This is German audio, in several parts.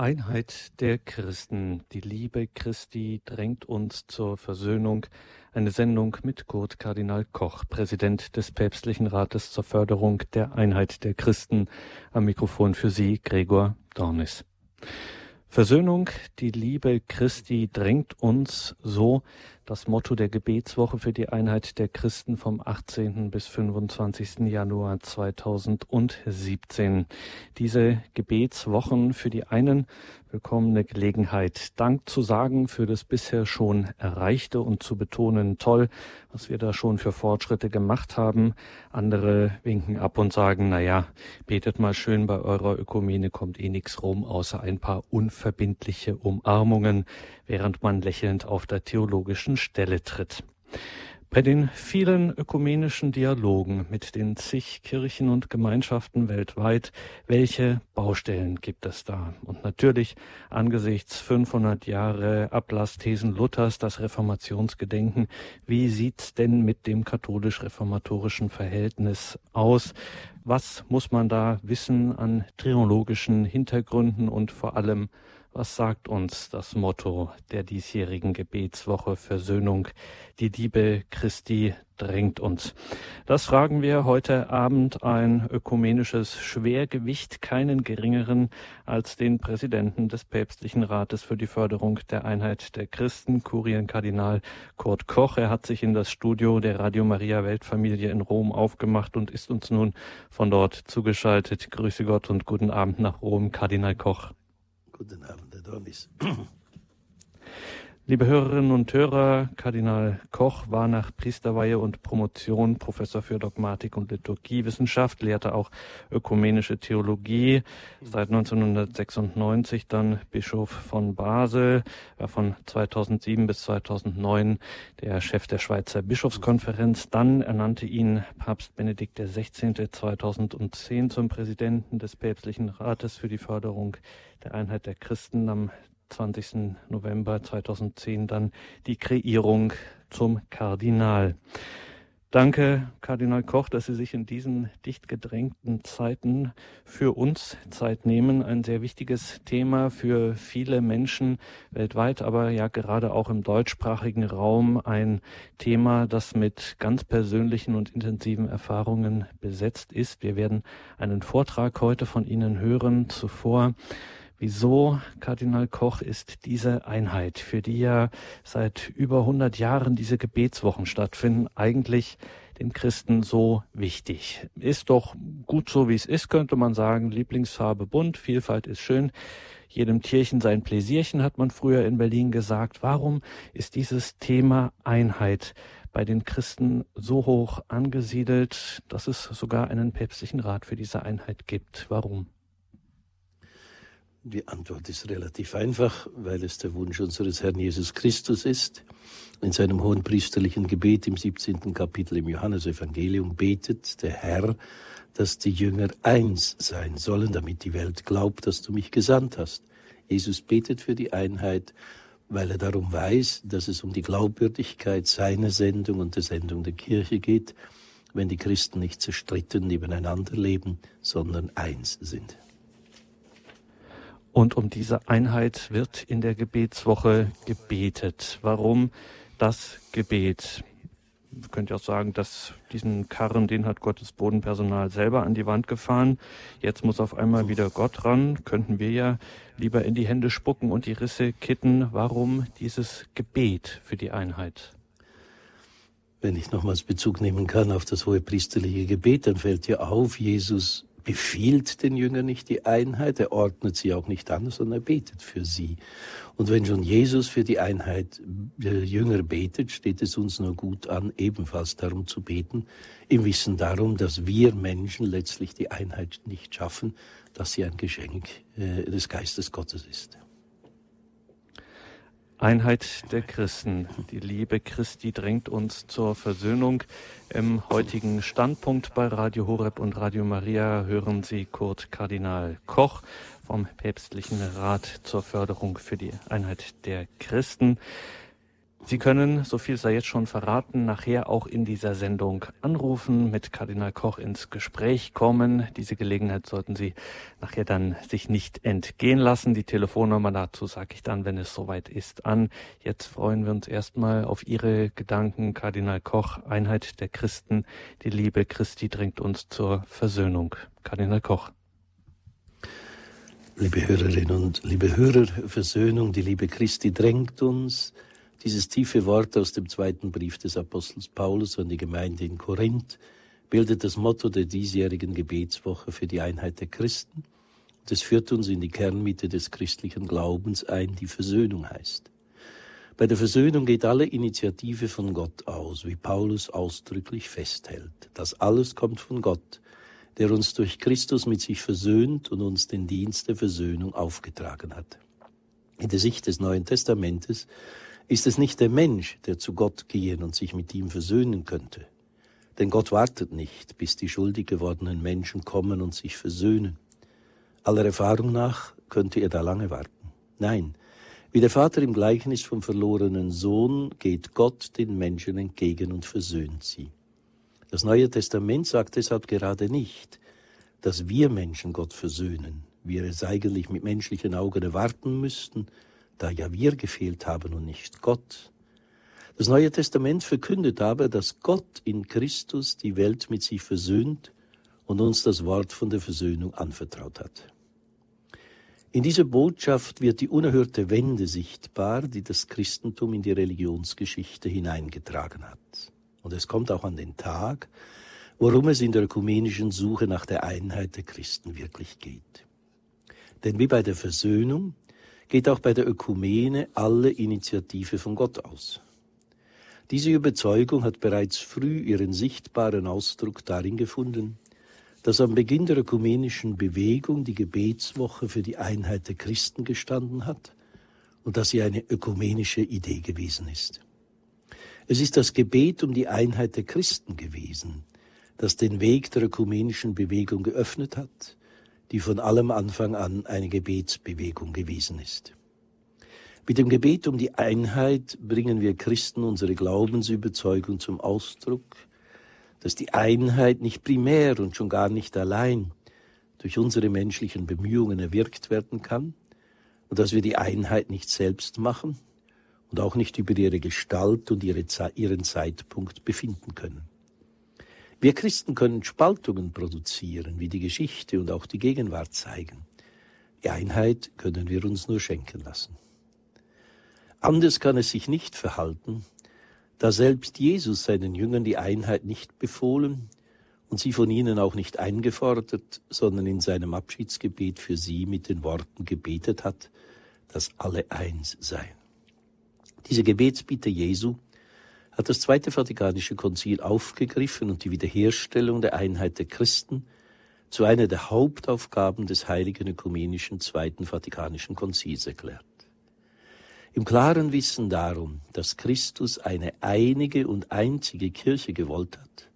Einheit der Christen. Die Liebe Christi drängt uns zur Versöhnung. Eine Sendung mit Kurt Kardinal Koch, Präsident des Päpstlichen Rates zur Förderung der Einheit der Christen. Am Mikrofon für Sie Gregor Dornis. Versöhnung, die Liebe Christi drängt uns so das Motto der Gebetswoche für die Einheit der Christen vom 18. bis 25. Januar 2017. Diese Gebetswochen für die einen willkommene Gelegenheit, Dank zu sagen für das bisher schon Erreichte und zu betonen, toll, was wir da schon für Fortschritte gemacht haben. Andere winken ab und sagen, na ja, betet mal schön bei eurer Ökumene, kommt eh nix rum, außer ein paar unverbindliche Umarmungen, während man lächelnd auf der theologischen Stelle tritt. Bei den vielen ökumenischen Dialogen mit den zig Kirchen und Gemeinschaften weltweit, welche Baustellen gibt es da? Und natürlich angesichts 500 Jahre Ablassthesen Luthers, das Reformationsgedenken, wie sieht's denn mit dem katholisch-reformatorischen Verhältnis aus? Was muss man da wissen an triologischen Hintergründen und vor allem was sagt uns das Motto der diesjährigen Gebetswoche Versöhnung? Die Liebe Christi drängt uns. Das fragen wir heute Abend ein ökumenisches Schwergewicht, keinen geringeren als den Präsidenten des Päpstlichen Rates für die Förderung der Einheit der Christen, Kurienkardinal Kurt Koch. Er hat sich in das Studio der Radio Maria Weltfamilie in Rom aufgemacht und ist uns nun von dort zugeschaltet. Grüße Gott und guten Abend nach Rom, Kardinal Koch. Guten Abend, Herr Dornis. Liebe Hörerinnen und Hörer, Kardinal Koch war nach Priesterweihe und Promotion Professor für Dogmatik und Liturgiewissenschaft, lehrte auch ökumenische Theologie, seit 1996 dann Bischof von Basel, war von 2007 bis 2009 der Chef der Schweizer Bischofskonferenz. Dann ernannte ihn Papst Benedikt XVI. 2010 zum Präsidenten des Päpstlichen Rates für die Förderung der Einheit der Christen am 20. November 2010 dann die Kreierung zum Kardinal. Danke, Kardinal Koch, dass Sie sich in diesen dicht gedrängten Zeiten für uns Zeit nehmen. Ein sehr wichtiges Thema für viele Menschen weltweit, aber ja gerade auch im deutschsprachigen Raum ein Thema, das mit ganz persönlichen und intensiven Erfahrungen besetzt ist. Wir werden einen Vortrag heute von Ihnen hören. Zuvor Wieso, Kardinal Koch, ist diese Einheit, für die ja seit über 100 Jahren diese Gebetswochen stattfinden, eigentlich den Christen so wichtig? Ist doch gut so, wie es ist, könnte man sagen. Lieblingsfarbe bunt, Vielfalt ist schön. Jedem Tierchen sein Pläsierchen, hat man früher in Berlin gesagt. Warum ist dieses Thema Einheit bei den Christen so hoch angesiedelt, dass es sogar einen päpstlichen Rat für diese Einheit gibt? Warum? Die Antwort ist relativ einfach, weil es der Wunsch unseres Herrn Jesus Christus ist. In seinem hohen priesterlichen Gebet im 17. Kapitel im Johannesevangelium betet der Herr, dass die Jünger eins sein sollen, damit die Welt glaubt, dass du mich gesandt hast. Jesus betet für die Einheit, weil er darum weiß, dass es um die Glaubwürdigkeit seiner Sendung und der Sendung der Kirche geht, wenn die Christen nicht zerstritten nebeneinander leben, sondern eins sind. Und um diese Einheit wird in der Gebetswoche gebetet. Warum das Gebet? Man könnte auch sagen, dass diesen Karren, den hat Gottes Bodenpersonal selber an die Wand gefahren. Jetzt muss auf einmal wieder Gott ran. Könnten wir ja lieber in die Hände spucken und die Risse kitten. Warum dieses Gebet für die Einheit? Wenn ich nochmals Bezug nehmen kann auf das hohe priesterliche Gebet, dann fällt dir auf, Jesus befiehlt den Jüngern nicht die Einheit, er ordnet sie auch nicht an, sondern er betet für sie. Und wenn schon Jesus für die Einheit der Jünger betet, steht es uns nur gut an, ebenfalls darum zu beten, im Wissen darum, dass wir Menschen letztlich die Einheit nicht schaffen, dass sie ein Geschenk äh, des Geistes Gottes ist. Einheit der Christen. Die Liebe Christi drängt uns zur Versöhnung. Im heutigen Standpunkt bei Radio Horeb und Radio Maria hören Sie Kurt Kardinal Koch vom Päpstlichen Rat zur Förderung für die Einheit der Christen. Sie können, so viel sei jetzt schon verraten, nachher auch in dieser Sendung anrufen, mit Kardinal Koch ins Gespräch kommen. Diese Gelegenheit sollten Sie nachher dann sich nicht entgehen lassen. Die Telefonnummer dazu sage ich dann, wenn es soweit ist, an. Jetzt freuen wir uns erstmal auf Ihre Gedanken, Kardinal Koch, Einheit der Christen. Die Liebe Christi drängt uns zur Versöhnung. Kardinal Koch. Liebe Hörerinnen und liebe Hörer, Versöhnung, die Liebe Christi drängt uns dieses tiefe Wort aus dem zweiten Brief des Apostels Paulus an die Gemeinde in Korinth bildet das Motto der diesjährigen Gebetswoche für die Einheit der Christen. Und es führt uns in die Kernmitte des christlichen Glaubens ein, die Versöhnung heißt. Bei der Versöhnung geht alle Initiative von Gott aus, wie Paulus ausdrücklich festhält. Das alles kommt von Gott, der uns durch Christus mit sich versöhnt und uns den Dienst der Versöhnung aufgetragen hat. In der Sicht des Neuen Testamentes ist es nicht der Mensch, der zu Gott gehen und sich mit ihm versöhnen könnte. Denn Gott wartet nicht, bis die schuldig gewordenen Menschen kommen und sich versöhnen. Aller Erfahrung nach könnte er da lange warten. Nein, wie der Vater im Gleichnis vom verlorenen Sohn geht Gott den Menschen entgegen und versöhnt sie. Das Neue Testament sagt deshalb gerade nicht, dass wir Menschen Gott versöhnen, wir es eigentlich mit menschlichen Augen erwarten müssten, da ja wir gefehlt haben und nicht Gott. Das Neue Testament verkündet aber, dass Gott in Christus die Welt mit sich versöhnt und uns das Wort von der Versöhnung anvertraut hat. In dieser Botschaft wird die unerhörte Wende sichtbar, die das Christentum in die Religionsgeschichte hineingetragen hat. Und es kommt auch an den Tag, worum es in der ökumenischen Suche nach der Einheit der Christen wirklich geht. Denn wie bei der Versöhnung geht auch bei der Ökumene alle Initiative von Gott aus. Diese Überzeugung hat bereits früh ihren sichtbaren Ausdruck darin gefunden, dass am Beginn der ökumenischen Bewegung die Gebetswoche für die Einheit der Christen gestanden hat und dass sie eine ökumenische Idee gewesen ist. Es ist das Gebet um die Einheit der Christen gewesen, das den Weg der ökumenischen Bewegung geöffnet hat die von allem Anfang an eine Gebetsbewegung gewesen ist. Mit dem Gebet um die Einheit bringen wir Christen unsere Glaubensüberzeugung zum Ausdruck, dass die Einheit nicht primär und schon gar nicht allein durch unsere menschlichen Bemühungen erwirkt werden kann und dass wir die Einheit nicht selbst machen und auch nicht über ihre Gestalt und ihre, ihren Zeitpunkt befinden können. Wir Christen können Spaltungen produzieren, wie die Geschichte und auch die Gegenwart zeigen. Die Einheit können wir uns nur schenken lassen. Anders kann es sich nicht verhalten, da selbst Jesus seinen Jüngern die Einheit nicht befohlen und sie von ihnen auch nicht eingefordert, sondern in seinem Abschiedsgebet für sie mit den Worten gebetet hat, dass alle eins seien. Diese Gebetsbitte Jesu hat das Zweite Vatikanische Konzil aufgegriffen und die Wiederherstellung der Einheit der Christen zu einer der Hauptaufgaben des Heiligen Ökumenischen Zweiten Vatikanischen Konzils erklärt. Im klaren Wissen darum, dass Christus eine einige und einzige Kirche gewollt hat,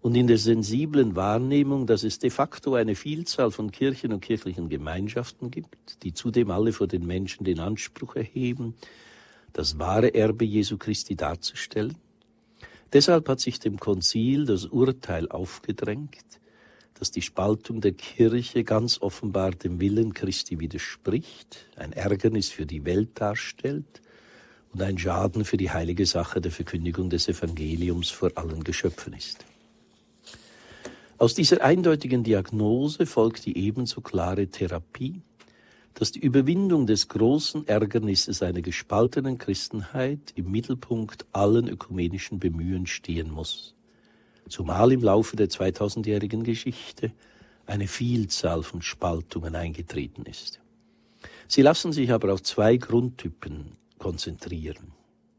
und in der sensiblen Wahrnehmung, dass es de facto eine Vielzahl von Kirchen und kirchlichen Gemeinschaften gibt, die zudem alle vor den Menschen den Anspruch erheben, das wahre Erbe Jesu Christi darzustellen. Deshalb hat sich dem Konzil das Urteil aufgedrängt, dass die Spaltung der Kirche ganz offenbar dem Willen Christi widerspricht, ein Ärgernis für die Welt darstellt und ein Schaden für die heilige Sache der Verkündigung des Evangeliums vor allen Geschöpfen ist. Aus dieser eindeutigen Diagnose folgt die ebenso klare Therapie, dass die Überwindung des großen Ärgernisses einer gespaltenen Christenheit im Mittelpunkt allen ökumenischen Bemühen stehen muss. Zumal im Laufe der 2000-jährigen Geschichte eine Vielzahl von Spaltungen eingetreten ist. Sie lassen sich aber auf zwei Grundtypen konzentrieren,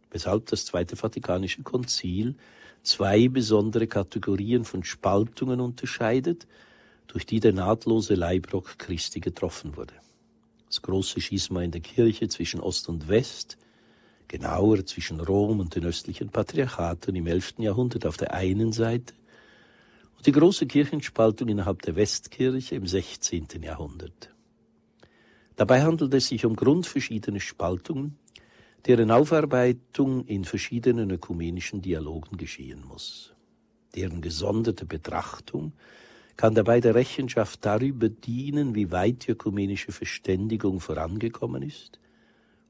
weshalb das Zweite Vatikanische Konzil zwei besondere Kategorien von Spaltungen unterscheidet, durch die der nahtlose Leibrock Christi getroffen wurde das große Schisma in der Kirche zwischen Ost und West, genauer zwischen Rom und den östlichen Patriarchaten im 11. Jahrhundert auf der einen Seite und die große Kirchenspaltung innerhalb der Westkirche im 16. Jahrhundert. Dabei handelt es sich um grundverschiedene Spaltungen, deren Aufarbeitung in verschiedenen ökumenischen Dialogen geschehen muss. Deren gesonderte Betrachtung kann dabei der Rechenschaft darüber dienen, wie weit die ökumenische Verständigung vorangekommen ist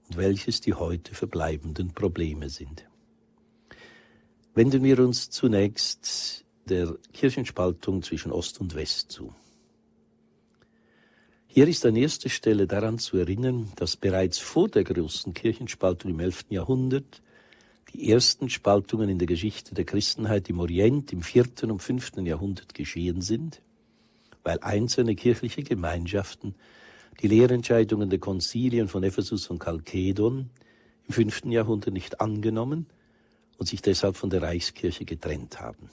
und welches die heute verbleibenden Probleme sind. Wenden wir uns zunächst der Kirchenspaltung zwischen Ost und West zu. Hier ist an erster Stelle daran zu erinnern, dass bereits vor der großen Kirchenspaltung im 11. Jahrhundert die ersten Spaltungen in der Geschichte der Christenheit im Orient im vierten und fünften Jahrhundert geschehen sind, weil einzelne kirchliche Gemeinschaften die Lehrentscheidungen der Konzilien von Ephesus und Chalkedon im fünften Jahrhundert nicht angenommen und sich deshalb von der Reichskirche getrennt haben.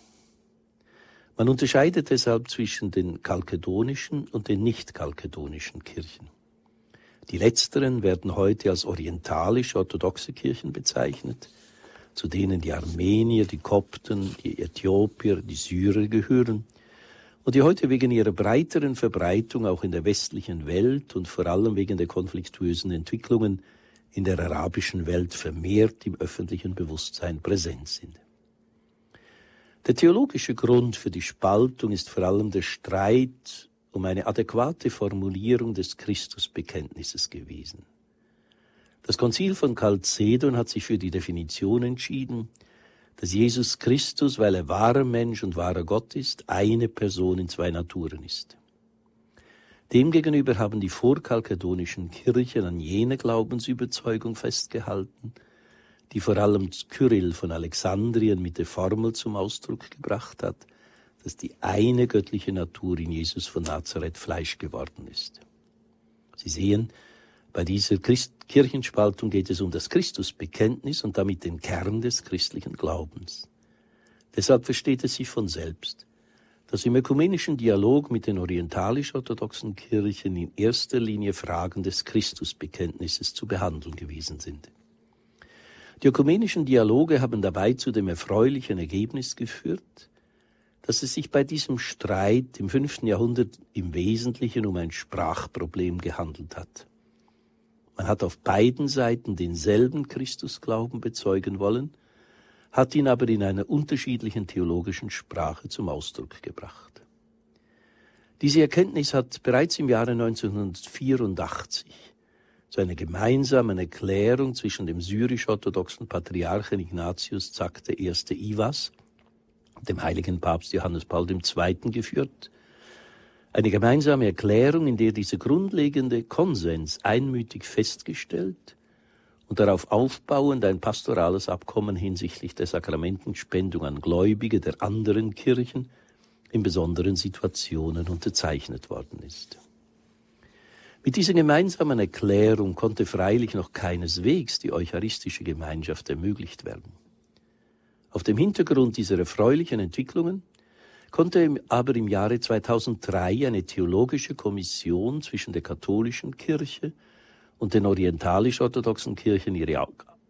Man unterscheidet deshalb zwischen den kalkedonischen und den nicht-kalkedonischen Kirchen. Die letzteren werden heute als orientalisch-orthodoxe Kirchen bezeichnet, zu denen die Armenier, die Kopten, die Äthiopier, die Syrer gehören und die heute wegen ihrer breiteren Verbreitung auch in der westlichen Welt und vor allem wegen der konfliktuösen Entwicklungen in der arabischen Welt vermehrt im öffentlichen Bewusstsein präsent sind. Der theologische Grund für die Spaltung ist vor allem der Streit um eine adäquate Formulierung des Christusbekenntnisses gewesen. Das Konzil von Chalcedon hat sich für die Definition entschieden, dass Jesus Christus, weil er wahrer Mensch und wahrer Gott ist, eine Person in zwei Naturen ist. Demgegenüber haben die vorkalkedonischen Kirchen an jene Glaubensüberzeugung festgehalten, die vor allem Kyrill von Alexandrien mit der Formel zum Ausdruck gebracht hat, dass die eine göttliche Natur in Jesus von Nazareth Fleisch geworden ist. Sie sehen, bei dieser Christ Kirchenspaltung geht es um das Christusbekenntnis und damit den Kern des christlichen Glaubens. Deshalb versteht es sich von selbst, dass im ökumenischen Dialog mit den orientalisch-orthodoxen Kirchen in erster Linie Fragen des Christusbekenntnisses zu behandeln gewesen sind. Die ökumenischen Dialoge haben dabei zu dem erfreulichen Ergebnis geführt, dass es sich bei diesem Streit im fünften Jahrhundert im Wesentlichen um ein Sprachproblem gehandelt hat. Man hat auf beiden Seiten denselben Christusglauben bezeugen wollen, hat ihn aber in einer unterschiedlichen theologischen Sprache zum Ausdruck gebracht. Diese Erkenntnis hat bereits im Jahre 1984 zu einer gemeinsamen Erklärung zwischen dem syrisch-orthodoxen Patriarchen Ignatius Zack I. Ivas, dem heiligen Papst Johannes Paul II. geführt, eine gemeinsame Erklärung, in der dieser grundlegende Konsens einmütig festgestellt und darauf aufbauend ein pastorales Abkommen hinsichtlich der Sakramentenspendung an Gläubige der anderen Kirchen in besonderen Situationen unterzeichnet worden ist. Mit dieser gemeinsamen Erklärung konnte freilich noch keineswegs die eucharistische Gemeinschaft ermöglicht werden. Auf dem Hintergrund dieser erfreulichen Entwicklungen konnte aber im Jahre 2003 eine theologische Kommission zwischen der katholischen Kirche und den orientalisch-orthodoxen Kirchen ihre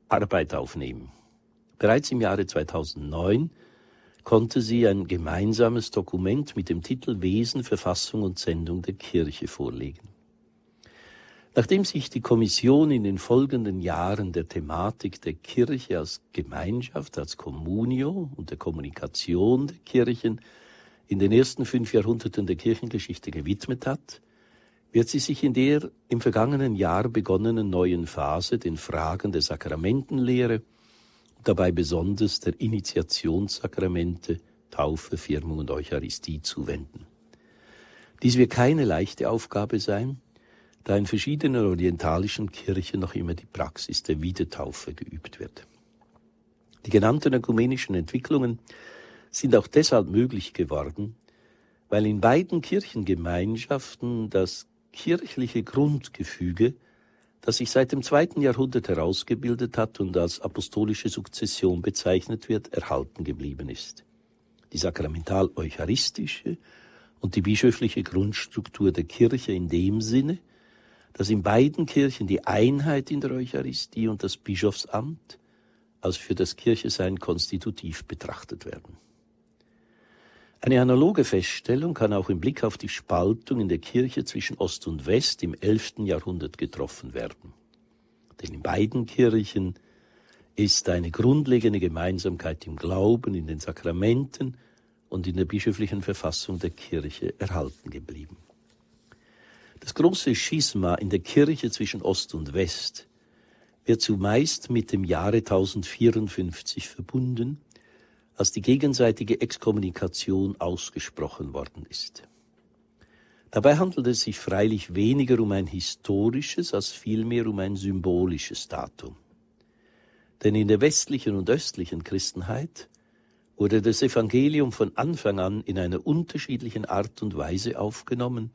Arbeit aufnehmen. Bereits im Jahre 2009 konnte sie ein gemeinsames Dokument mit dem Titel Wesen, Verfassung und Sendung der Kirche vorlegen. Nachdem sich die Kommission in den folgenden Jahren der Thematik der Kirche als Gemeinschaft, als Communio und der Kommunikation der Kirchen in den ersten fünf Jahrhunderten der Kirchengeschichte gewidmet hat, wird sie sich in der im vergangenen Jahr begonnenen neuen Phase den Fragen der Sakramentenlehre dabei besonders der Initiationssakramente, Taufe, Firmung und Eucharistie zuwenden. Dies wird keine leichte Aufgabe sein, da in verschiedenen orientalischen Kirchen noch immer die Praxis der Wiedertaufe geübt wird. Die genannten ökumenischen Entwicklungen sind auch deshalb möglich geworden, weil in beiden Kirchengemeinschaften das kirchliche Grundgefüge, das sich seit dem zweiten Jahrhundert herausgebildet hat und als apostolische Sukzession bezeichnet wird, erhalten geblieben ist. Die sakramental-eucharistische und die bischöfliche Grundstruktur der Kirche in dem Sinne, dass in beiden Kirchen die Einheit in der Eucharistie und das Bischofsamt als für das Kirchesein konstitutiv betrachtet werden. Eine analoge Feststellung kann auch im Blick auf die Spaltung in der Kirche zwischen Ost und West im 11. Jahrhundert getroffen werden. Denn in beiden Kirchen ist eine grundlegende Gemeinsamkeit im Glauben, in den Sakramenten und in der bischöflichen Verfassung der Kirche erhalten geblieben. Das große Schisma in der Kirche zwischen Ost und West wird zumeist mit dem Jahre 1054 verbunden, als die gegenseitige Exkommunikation ausgesprochen worden ist. Dabei handelt es sich freilich weniger um ein historisches als vielmehr um ein symbolisches Datum. Denn in der westlichen und östlichen Christenheit wurde das Evangelium von Anfang an in einer unterschiedlichen Art und Weise aufgenommen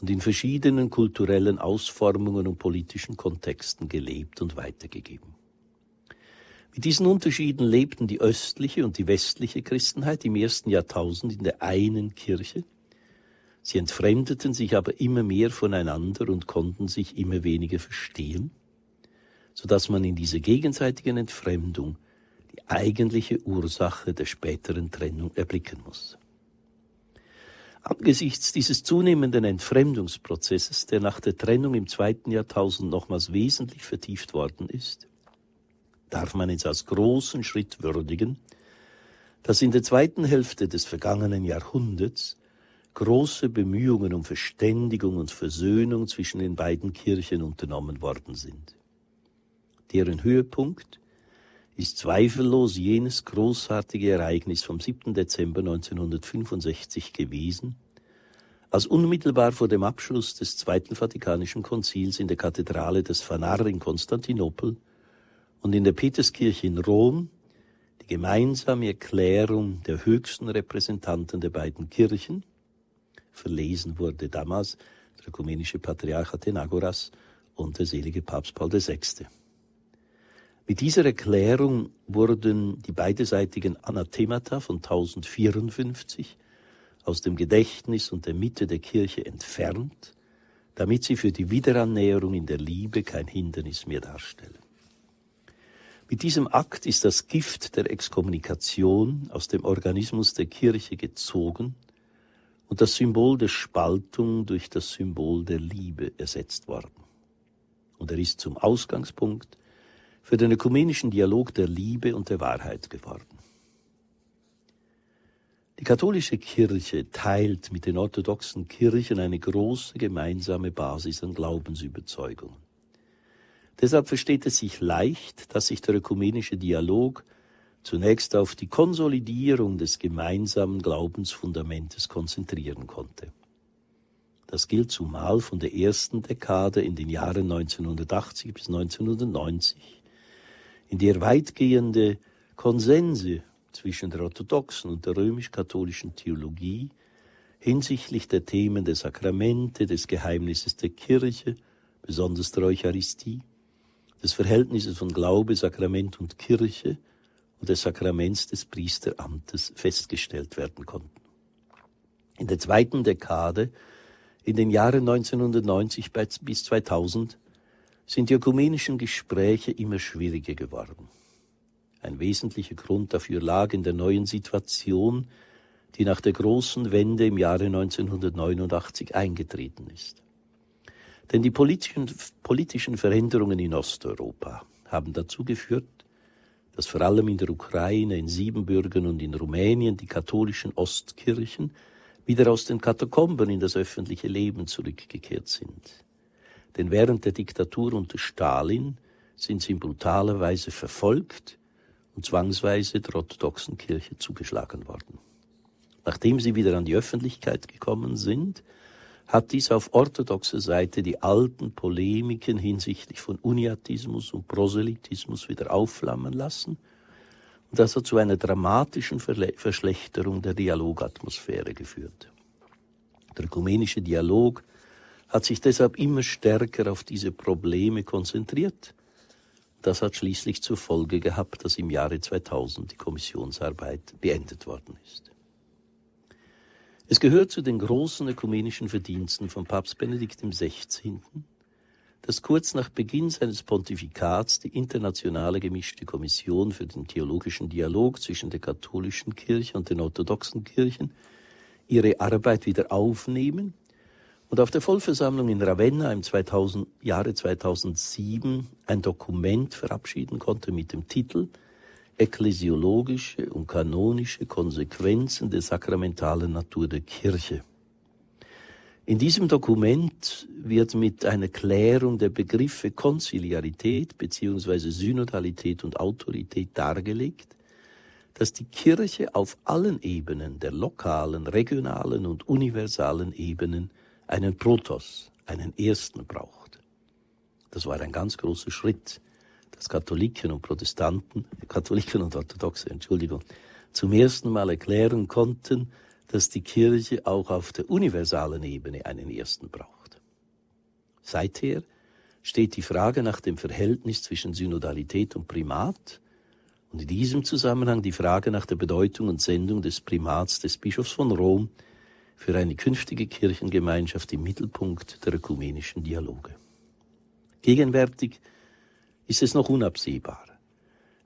und in verschiedenen kulturellen Ausformungen und politischen Kontexten gelebt und weitergegeben. Mit diesen Unterschieden lebten die östliche und die westliche Christenheit im ersten Jahrtausend in der einen Kirche, Sie entfremdeten sich aber immer mehr voneinander und konnten sich immer weniger verstehen, so dass man in dieser gegenseitigen Entfremdung die eigentliche Ursache der späteren Trennung erblicken muss. Angesichts dieses zunehmenden Entfremdungsprozesses, der nach der Trennung im zweiten Jahrtausend nochmals wesentlich vertieft worden ist, darf man es als großen Schritt würdigen, dass in der zweiten Hälfte des vergangenen Jahrhunderts große Bemühungen um Verständigung und Versöhnung zwischen den beiden Kirchen unternommen worden sind. Deren Höhepunkt ist zweifellos jenes großartige Ereignis vom 7. Dezember 1965 gewesen, als unmittelbar vor dem Abschluss des Zweiten Vatikanischen Konzils in der Kathedrale des Phanar in Konstantinopel und in der Peterskirche in Rom die gemeinsame Erklärung der höchsten Repräsentanten der beiden Kirchen, verlesen wurde damals der ökumenische Patriarch Athenagoras und der selige Papst Paul VI. Mit dieser Erklärung wurden die beiderseitigen Anathemata von 1054 aus dem Gedächtnis und der Mitte der Kirche entfernt, damit sie für die Wiederannäherung in der Liebe kein Hindernis mehr darstellen. Mit diesem Akt ist das Gift der Exkommunikation aus dem Organismus der Kirche gezogen und das Symbol der Spaltung durch das Symbol der Liebe ersetzt worden. Und er ist zum Ausgangspunkt für den ökumenischen Dialog der Liebe und der Wahrheit geworden. Die katholische Kirche teilt mit den orthodoxen Kirchen eine große gemeinsame Basis an Glaubensüberzeugungen. Deshalb versteht es sich leicht, dass sich der ökumenische Dialog zunächst auf die Konsolidierung des gemeinsamen Glaubensfundamentes konzentrieren konnte. Das gilt zumal von der ersten Dekade in den Jahren 1980 bis 1990, in der weitgehende Konsense zwischen der orthodoxen und der römisch-katholischen Theologie hinsichtlich der Themen der Sakramente, des Geheimnisses der Kirche, besonders der Eucharistie, des Verhältnisses von Glaube, Sakrament und Kirche und des Sakraments des Priesteramtes festgestellt werden konnten. In der zweiten Dekade, in den Jahren 1990 bis 2000, sind die ökumenischen Gespräche immer schwieriger geworden. Ein wesentlicher Grund dafür lag in der neuen Situation, die nach der großen Wende im Jahre 1989 eingetreten ist. Denn die politischen, politischen Veränderungen in Osteuropa haben dazu geführt, dass vor allem in der Ukraine, in Siebenbürgen und in Rumänien die katholischen Ostkirchen wieder aus den Katakomben in das öffentliche Leben zurückgekehrt sind. Denn während der Diktatur unter Stalin sind sie in brutaler Weise verfolgt und zwangsweise der orthodoxen Kirche zugeschlagen worden. Nachdem sie wieder an die Öffentlichkeit gekommen sind, hat dies auf orthodoxer Seite die alten Polemiken hinsichtlich von Uniatismus und Proselytismus wieder aufflammen lassen. Und das hat zu einer dramatischen Verschlechterung der Dialogatmosphäre geführt. Der ökumenische Dialog hat sich deshalb immer stärker auf diese Probleme konzentriert. Das hat schließlich zur Folge gehabt, dass im Jahre 2000 die Kommissionsarbeit beendet worden ist. Es gehört zu den großen ökumenischen Verdiensten von Papst Benedikt XVI., dass kurz nach Beginn seines Pontifikats die internationale gemischte Kommission für den theologischen Dialog zwischen der katholischen Kirche und den orthodoxen Kirchen ihre Arbeit wieder aufnehmen und auf der Vollversammlung in Ravenna im 2000, Jahre 2007 ein Dokument verabschieden konnte mit dem Titel Ekklesiologische und kanonische Konsequenzen der sakramentalen Natur der Kirche. In diesem Dokument wird mit einer Klärung der Begriffe Konziliarität bzw. Synodalität und Autorität dargelegt, dass die Kirche auf allen Ebenen, der lokalen, regionalen und universalen Ebenen, einen Protos, einen Ersten braucht. Das war ein ganz großer Schritt, dass Katholiken und Protestanten, Katholiken und Orthodoxe, Entschuldigung, zum ersten Mal erklären konnten, dass die Kirche auch auf der universalen Ebene einen Ersten braucht. Seither steht die Frage nach dem Verhältnis zwischen Synodalität und Primat und in diesem Zusammenhang die Frage nach der Bedeutung und Sendung des Primats des Bischofs von Rom für eine künftige Kirchengemeinschaft im Mittelpunkt der ökumenischen Dialoge. Gegenwärtig ist es noch unabsehbar,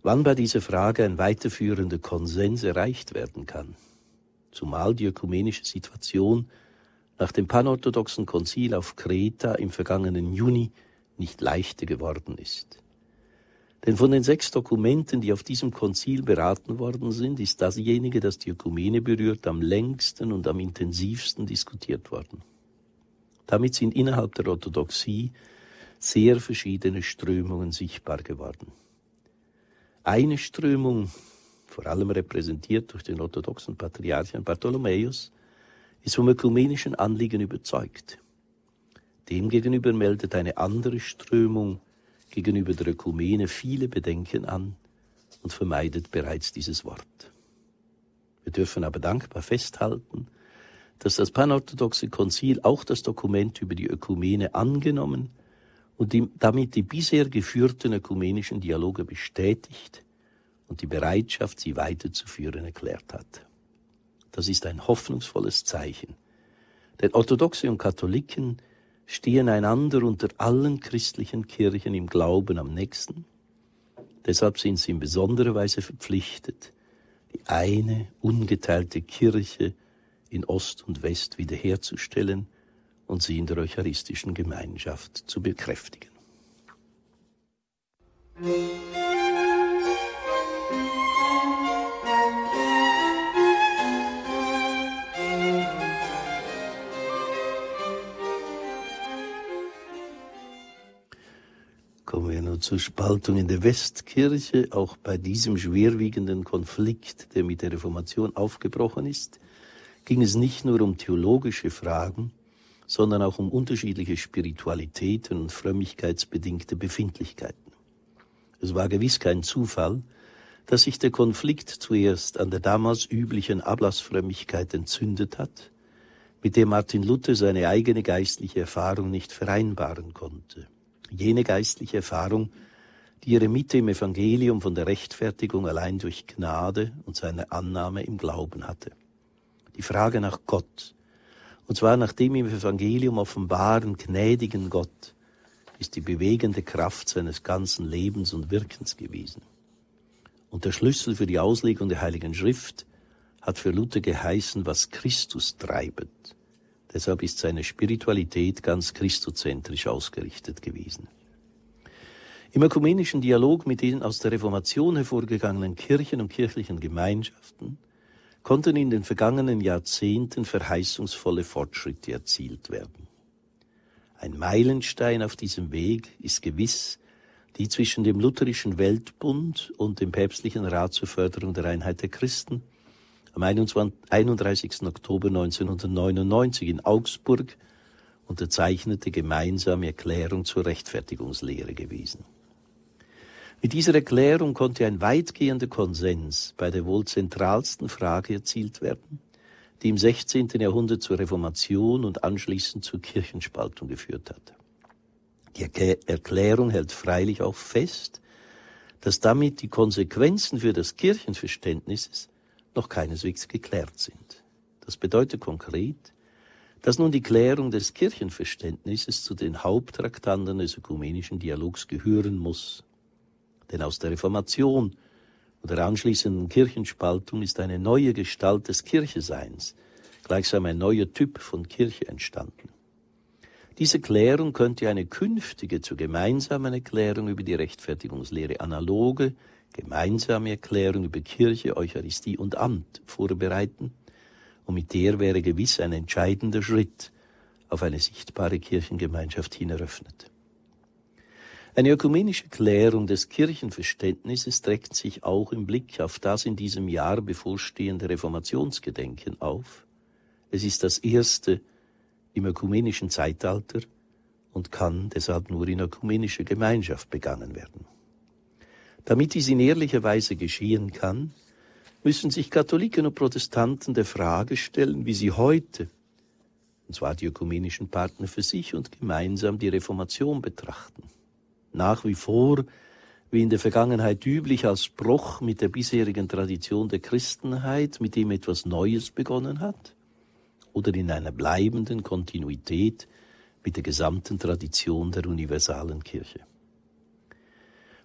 wann bei dieser Frage ein weiterführender Konsens erreicht werden kann, zumal die ökumenische Situation nach dem panorthodoxen Konzil auf Kreta im vergangenen Juni nicht leichter geworden ist. Denn von den sechs Dokumenten, die auf diesem Konzil beraten worden sind, ist dasjenige, das die Ökumene berührt, am längsten und am intensivsten diskutiert worden. Damit sind innerhalb der Orthodoxie sehr verschiedene Strömungen sichtbar geworden. Eine Strömung, vor allem repräsentiert durch den orthodoxen Patriarchen Bartholomäus, ist vom ökumenischen Anliegen überzeugt. Demgegenüber meldet eine andere Strömung gegenüber der Ökumene viele Bedenken an und vermeidet bereits dieses Wort. Wir dürfen aber dankbar festhalten, dass das panorthodoxe Konzil auch das Dokument über die Ökumene angenommen und die, damit die bisher geführten ökumenischen Dialoge bestätigt und die Bereitschaft, sie weiterzuführen, erklärt hat. Das ist ein hoffnungsvolles Zeichen. Denn Orthodoxe und Katholiken stehen einander unter allen christlichen Kirchen im Glauben am nächsten. Deshalb sind sie in besonderer Weise verpflichtet, die eine ungeteilte Kirche in Ost und West wiederherzustellen und sie in der eucharistischen Gemeinschaft zu bekräftigen. Kommen wir nun zur Spaltung in der Westkirche. Auch bei diesem schwerwiegenden Konflikt, der mit der Reformation aufgebrochen ist, ging es nicht nur um theologische Fragen, sondern auch um unterschiedliche Spiritualitäten und frömmigkeitsbedingte Befindlichkeiten. Es war gewiss kein Zufall, dass sich der Konflikt zuerst an der damals üblichen Ablassfrömmigkeit entzündet hat, mit der Martin Luther seine eigene geistliche Erfahrung nicht vereinbaren konnte jene geistliche Erfahrung, die ihre Mitte im Evangelium von der Rechtfertigung allein durch Gnade und seine Annahme im Glauben hatte. Die Frage nach Gott, und zwar nach dem im Evangelium offenbaren, gnädigen Gott, ist die bewegende Kraft seines ganzen Lebens und Wirkens gewesen. Und der Schlüssel für die Auslegung der Heiligen Schrift hat für Luther geheißen, was Christus treibet. Deshalb ist seine Spiritualität ganz christozentrisch ausgerichtet gewesen. Im ökumenischen Dialog mit den aus der Reformation hervorgegangenen Kirchen und kirchlichen Gemeinschaften konnten in den vergangenen Jahrzehnten verheißungsvolle Fortschritte erzielt werden. Ein Meilenstein auf diesem Weg ist gewiss die zwischen dem Lutherischen Weltbund und dem Päpstlichen Rat zur Förderung der Einheit der Christen am 31. Oktober 1999 in Augsburg unterzeichnete gemeinsame Erklärung zur Rechtfertigungslehre gewesen. Mit dieser Erklärung konnte ein weitgehender Konsens bei der wohl zentralsten Frage erzielt werden, die im 16. Jahrhundert zur Reformation und anschließend zur Kirchenspaltung geführt hat. Die Erklärung hält freilich auch fest, dass damit die Konsequenzen für das Kirchenverständnis noch keineswegs geklärt sind. Das bedeutet konkret, dass nun die Klärung des Kirchenverständnisses zu den Haupttraktanten des ökumenischen Dialogs gehören muss. Denn aus der Reformation und der anschließenden Kirchenspaltung ist eine neue Gestalt des Kircheseins, gleichsam ein neuer Typ von Kirche entstanden. Diese Klärung könnte eine künftige zur gemeinsamen Erklärung über die Rechtfertigungslehre analoge, gemeinsame Erklärung über Kirche, Eucharistie und Amt vorbereiten, und mit der wäre gewiss ein entscheidender Schritt auf eine sichtbare Kirchengemeinschaft hin eröffnet. Eine ökumenische Klärung des Kirchenverständnisses trägt sich auch im Blick auf das in diesem Jahr bevorstehende Reformationsgedenken auf. Es ist das erste im ökumenischen Zeitalter und kann deshalb nur in ökumenischer Gemeinschaft begangen werden. Damit dies in ehrlicher Weise geschehen kann, müssen sich Katholiken und Protestanten der Frage stellen, wie sie heute, und zwar die ökumenischen Partner für sich und gemeinsam die Reformation betrachten. Nach wie vor, wie in der Vergangenheit üblich, als Bruch mit der bisherigen Tradition der Christenheit, mit dem etwas Neues begonnen hat, oder in einer bleibenden Kontinuität mit der gesamten Tradition der universalen Kirche.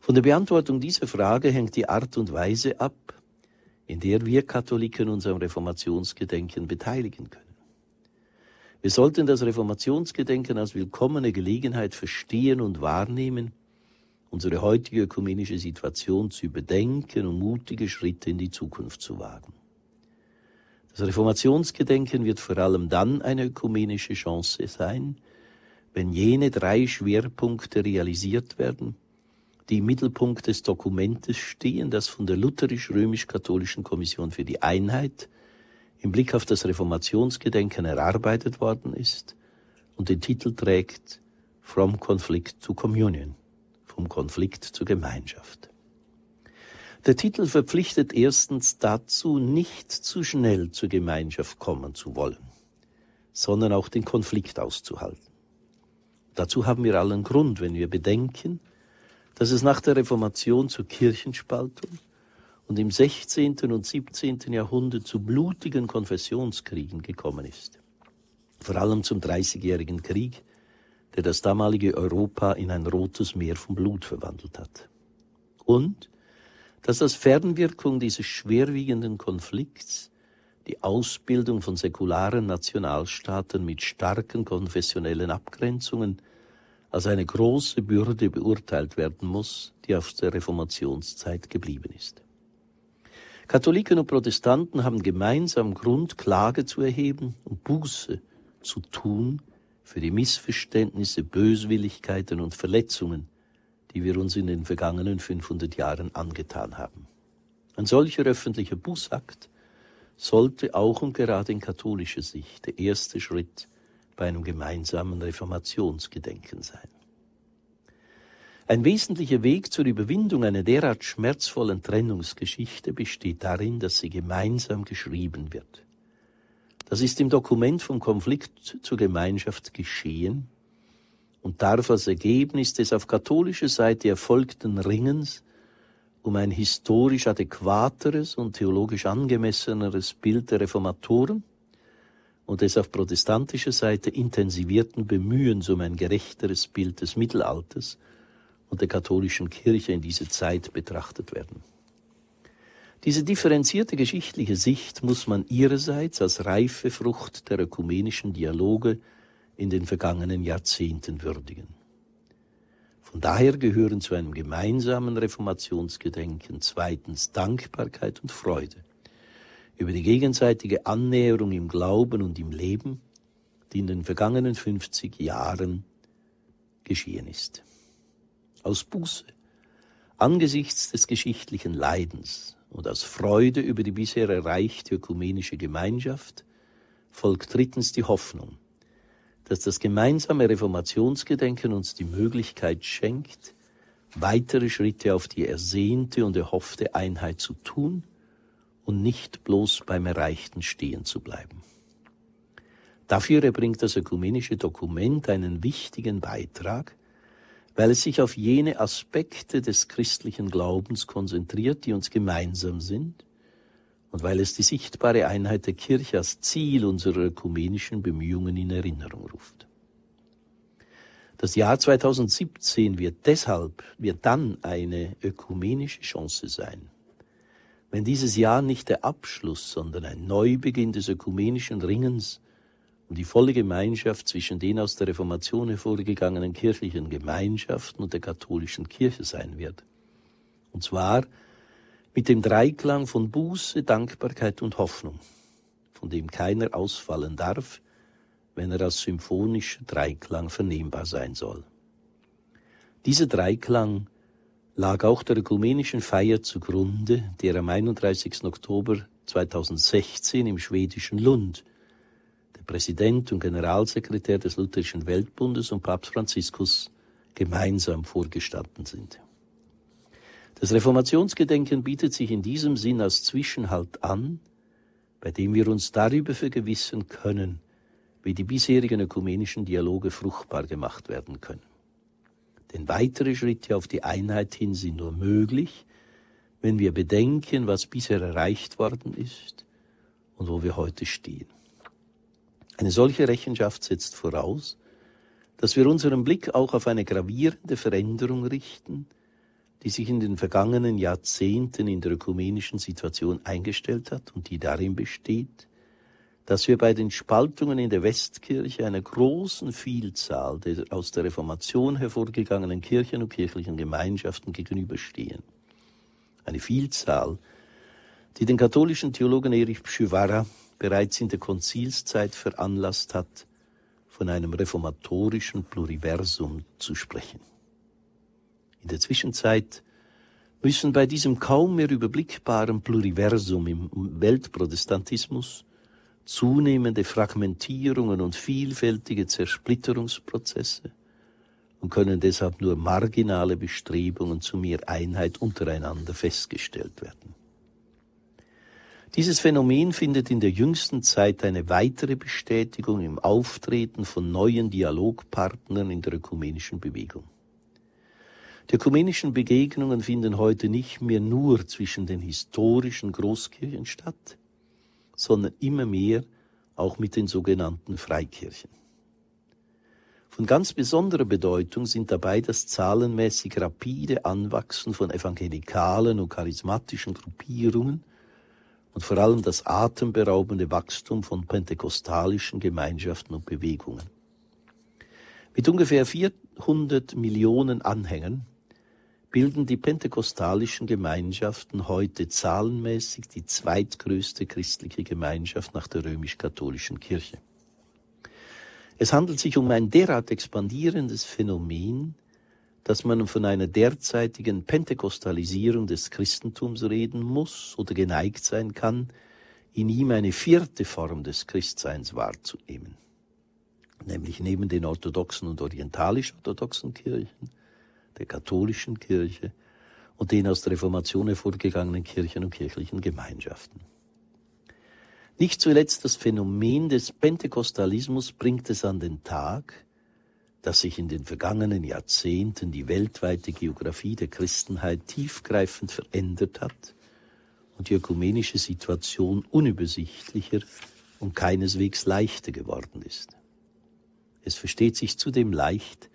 Von der Beantwortung dieser Frage hängt die Art und Weise ab, in der wir Katholiken uns am Reformationsgedenken beteiligen können. Wir sollten das Reformationsgedenken als willkommene Gelegenheit verstehen und wahrnehmen, unsere heutige ökumenische Situation zu überdenken und mutige Schritte in die Zukunft zu wagen. Das Reformationsgedenken wird vor allem dann eine ökumenische Chance sein, wenn jene drei Schwerpunkte realisiert werden, die im Mittelpunkt des Dokumentes stehen, das von der Lutherisch-Römisch-Katholischen Kommission für die Einheit im Blick auf das Reformationsgedenken erarbeitet worden ist und den Titel trägt From Conflict to Communion, vom Konflikt zur Gemeinschaft. Der Titel verpflichtet erstens dazu, nicht zu schnell zur Gemeinschaft kommen zu wollen, sondern auch den Konflikt auszuhalten. Dazu haben wir allen Grund, wenn wir bedenken, dass es nach der Reformation zur Kirchenspaltung und im 16. und 17. Jahrhundert zu blutigen Konfessionskriegen gekommen ist. Vor allem zum Dreißigjährigen Krieg, der das damalige Europa in ein rotes Meer von Blut verwandelt hat. Und dass das Fernwirkung dieses schwerwiegenden Konflikts die Ausbildung von säkularen Nationalstaaten mit starken konfessionellen Abgrenzungen als eine große Bürde beurteilt werden muss, die aus der Reformationszeit geblieben ist. Katholiken und Protestanten haben gemeinsam Grund, Klage zu erheben und Buße zu tun für die Missverständnisse, Böswilligkeiten und Verletzungen, die wir uns in den vergangenen 500 Jahren angetan haben. Ein solcher öffentlicher Bußakt sollte auch und gerade in katholischer Sicht der erste Schritt bei einem gemeinsamen Reformationsgedenken sein. Ein wesentlicher Weg zur Überwindung einer derart schmerzvollen Trennungsgeschichte besteht darin, dass sie gemeinsam geschrieben wird. Das ist im Dokument vom Konflikt zur Gemeinschaft geschehen und darf als Ergebnis des auf katholischer Seite erfolgten Ringens um ein historisch adäquateres und theologisch angemesseneres Bild der Reformatoren und des auf protestantischer Seite intensivierten Bemühens um ein gerechteres Bild des Mittelalters und der katholischen Kirche in dieser Zeit betrachtet werden. Diese differenzierte geschichtliche Sicht muss man ihrerseits als reife Frucht der ökumenischen Dialoge in den vergangenen Jahrzehnten würdigen. Von daher gehören zu einem gemeinsamen Reformationsgedenken zweitens Dankbarkeit und Freude über die gegenseitige Annäherung im Glauben und im Leben, die in den vergangenen 50 Jahren geschehen ist. Aus Buße, angesichts des geschichtlichen Leidens und aus Freude über die bisher erreichte ökumenische Gemeinschaft folgt drittens die Hoffnung, dass das gemeinsame Reformationsgedenken uns die Möglichkeit schenkt, weitere Schritte auf die ersehnte und erhoffte Einheit zu tun und nicht bloß beim Erreichten stehen zu bleiben. Dafür erbringt das ökumenische Dokument einen wichtigen Beitrag, weil es sich auf jene Aspekte des christlichen Glaubens konzentriert, die uns gemeinsam sind und weil es die sichtbare Einheit der Kirche als Ziel unserer ökumenischen Bemühungen in Erinnerung ruft. Das Jahr 2017 wird deshalb, wird dann eine ökumenische Chance sein. Wenn dieses Jahr nicht der Abschluss, sondern ein Neubeginn des ökumenischen Ringens um die volle Gemeinschaft zwischen den aus der Reformation hervorgegangenen kirchlichen Gemeinschaften und der katholischen Kirche sein wird. Und zwar mit dem Dreiklang von Buße, Dankbarkeit und Hoffnung, von dem keiner ausfallen darf, wenn er als symphonischer Dreiklang vernehmbar sein soll. Dieser Dreiklang lag auch der ökumenischen Feier zugrunde, der am 31. Oktober 2016 im schwedischen Lund Präsident und Generalsekretär des Lutherischen Weltbundes und Papst Franziskus gemeinsam vorgestanden sind. Das Reformationsgedenken bietet sich in diesem Sinn als Zwischenhalt an, bei dem wir uns darüber vergewissern können, wie die bisherigen ökumenischen Dialoge fruchtbar gemacht werden können. Denn weitere Schritte auf die Einheit hin sind nur möglich, wenn wir bedenken, was bisher erreicht worden ist und wo wir heute stehen. Eine solche Rechenschaft setzt voraus, dass wir unseren Blick auch auf eine gravierende Veränderung richten, die sich in den vergangenen Jahrzehnten in der ökumenischen Situation eingestellt hat und die darin besteht, dass wir bei den Spaltungen in der Westkirche einer großen Vielzahl der aus der Reformation hervorgegangenen Kirchen und kirchlichen Gemeinschaften gegenüberstehen. Eine Vielzahl, die den katholischen Theologen Erich Pschywara bereits in der Konzilszeit veranlasst hat, von einem reformatorischen Pluriversum zu sprechen. In der Zwischenzeit müssen bei diesem kaum mehr überblickbaren Pluriversum im Weltprotestantismus zunehmende Fragmentierungen und vielfältige Zersplitterungsprozesse und können deshalb nur marginale Bestrebungen zu mehr Einheit untereinander festgestellt werden. Dieses Phänomen findet in der jüngsten Zeit eine weitere Bestätigung im Auftreten von neuen Dialogpartnern in der ökumenischen Bewegung. Die ökumenischen Begegnungen finden heute nicht mehr nur zwischen den historischen Großkirchen statt, sondern immer mehr auch mit den sogenannten Freikirchen. Von ganz besonderer Bedeutung sind dabei das zahlenmäßig rapide Anwachsen von evangelikalen und charismatischen Gruppierungen und vor allem das atemberaubende Wachstum von pentekostalischen Gemeinschaften und Bewegungen. Mit ungefähr 400 Millionen Anhängern bilden die pentekostalischen Gemeinschaften heute zahlenmäßig die zweitgrößte christliche Gemeinschaft nach der römisch-katholischen Kirche. Es handelt sich um ein derart expandierendes Phänomen, dass man von einer derzeitigen Pentekostalisierung des Christentums reden muss oder geneigt sein kann, in ihm eine vierte Form des Christseins wahrzunehmen, nämlich neben den orthodoxen und orientalisch-orthodoxen Kirchen der katholischen Kirche und den aus der Reformation hervorgegangenen Kirchen und kirchlichen Gemeinschaften. Nicht zuletzt das Phänomen des Pentekostalismus bringt es an den Tag, dass sich in den vergangenen Jahrzehnten die weltweite Geographie der Christenheit tiefgreifend verändert hat und die ökumenische Situation unübersichtlicher und keineswegs leichter geworden ist. Es versteht sich zudem leicht,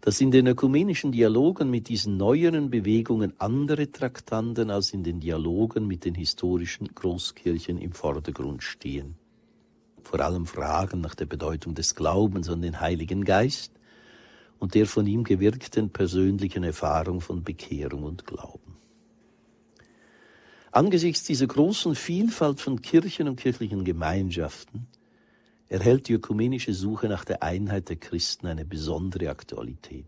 dass in den ökumenischen Dialogen mit diesen neueren Bewegungen andere Traktanten als in den Dialogen mit den historischen Großkirchen im Vordergrund stehen. Vor allem Fragen nach der Bedeutung des Glaubens an den Heiligen Geist und der von ihm gewirkten persönlichen Erfahrung von Bekehrung und Glauben. Angesichts dieser großen Vielfalt von Kirchen und kirchlichen Gemeinschaften erhält die ökumenische Suche nach der Einheit der Christen eine besondere Aktualität.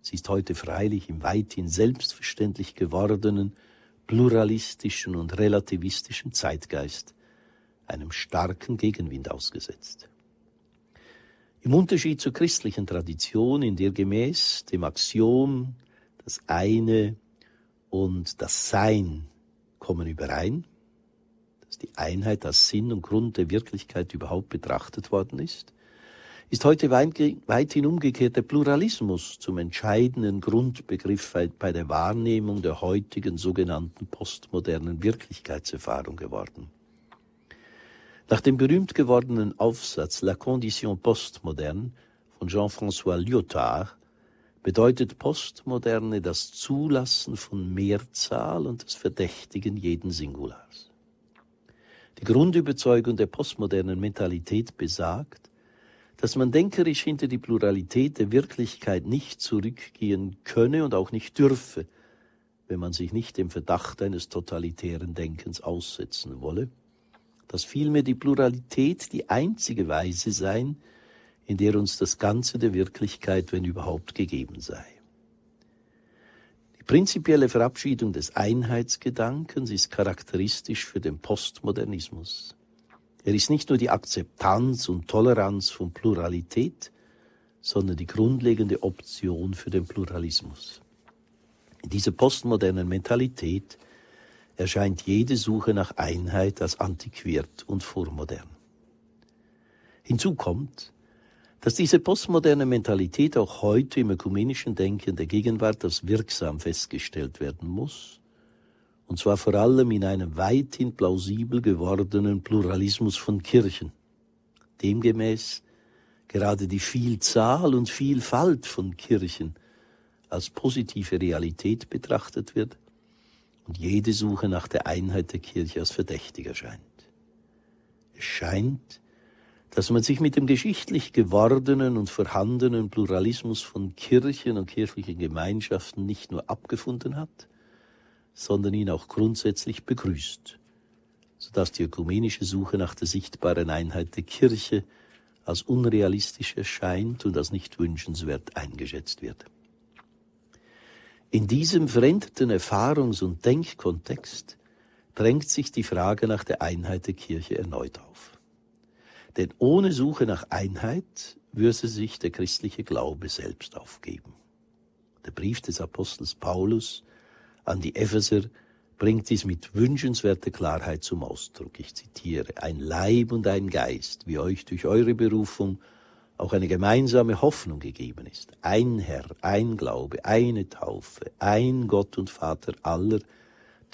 Sie ist heute freilich im weithin selbstverständlich gewordenen, pluralistischen und relativistischen Zeitgeist einem starken Gegenwind ausgesetzt. Im Unterschied zur christlichen Tradition, in der gemäß dem Axiom das eine und das Sein kommen überein, dass die Einheit als Sinn und Grund der Wirklichkeit überhaupt betrachtet worden ist, ist heute weithin umgekehrt der Pluralismus zum entscheidenden Grundbegriff bei der Wahrnehmung der heutigen sogenannten postmodernen Wirklichkeitserfahrung geworden. Nach dem berühmt gewordenen Aufsatz La Condition postmoderne von Jean-François Lyotard bedeutet Postmoderne das Zulassen von Mehrzahl und das Verdächtigen jeden Singulars. Die Grundüberzeugung der postmodernen Mentalität besagt, dass man denkerisch hinter die Pluralität der Wirklichkeit nicht zurückgehen könne und auch nicht dürfe, wenn man sich nicht dem Verdacht eines totalitären Denkens aussetzen wolle, dass vielmehr die Pluralität die einzige Weise sei, in der uns das Ganze der Wirklichkeit, wenn überhaupt, gegeben sei. Die prinzipielle Verabschiedung des Einheitsgedankens ist charakteristisch für den Postmodernismus. Er ist nicht nur die Akzeptanz und Toleranz von Pluralität, sondern die grundlegende Option für den Pluralismus. In dieser postmodernen Mentalität erscheint jede Suche nach Einheit als antiquiert und vormodern. Hinzu kommt, dass diese postmoderne Mentalität auch heute im ökumenischen Denken der Gegenwart als wirksam festgestellt werden muss und zwar vor allem in einem weithin plausibel gewordenen Pluralismus von Kirchen. Demgemäß gerade die Vielzahl und Vielfalt von Kirchen als positive Realität betrachtet wird und jede Suche nach der Einheit der Kirche als verdächtig erscheint. Es scheint, dass man sich mit dem geschichtlich gewordenen und vorhandenen Pluralismus von Kirchen und kirchlichen Gemeinschaften nicht nur abgefunden hat, sondern ihn auch grundsätzlich begrüßt, sodass die ökumenische Suche nach der sichtbaren Einheit der Kirche als unrealistisch erscheint und als nicht wünschenswert eingeschätzt wird. In diesem veränderten Erfahrungs- und Denkkontext drängt sich die Frage nach der Einheit der Kirche erneut auf. Denn ohne Suche nach Einheit würde sich der christliche Glaube selbst aufgeben. Der Brief des Apostels Paulus an die Epheser bringt dies mit wünschenswerter Klarheit zum Ausdruck. Ich zitiere, ein Leib und ein Geist, wie euch durch eure Berufung auch eine gemeinsame Hoffnung gegeben ist. Ein Herr, ein Glaube, eine Taufe, ein Gott und Vater aller,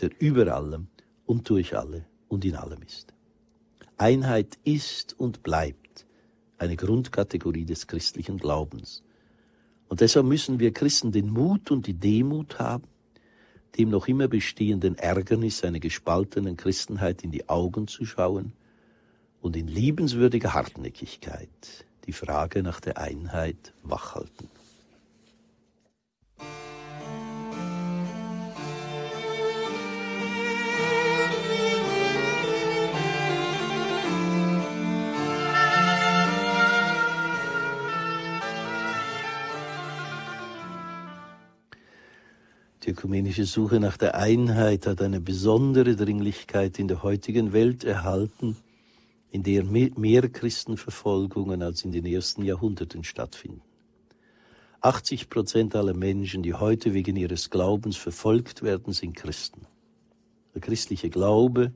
der über allem und durch alle und in allem ist. Einheit ist und bleibt eine Grundkategorie des christlichen Glaubens. Und deshalb müssen wir Christen den Mut und die Demut haben, dem noch immer bestehenden Ärgernis einer gespaltenen Christenheit in die Augen zu schauen und in liebenswürdiger Hartnäckigkeit die Frage nach der Einheit wachhalten. Die ökumenische Suche nach der Einheit hat eine besondere Dringlichkeit in der heutigen Welt erhalten, in der mehr Christenverfolgungen als in den ersten Jahrhunderten stattfinden. 80 Prozent aller Menschen, die heute wegen ihres Glaubens verfolgt werden, sind Christen. Der christliche Glaube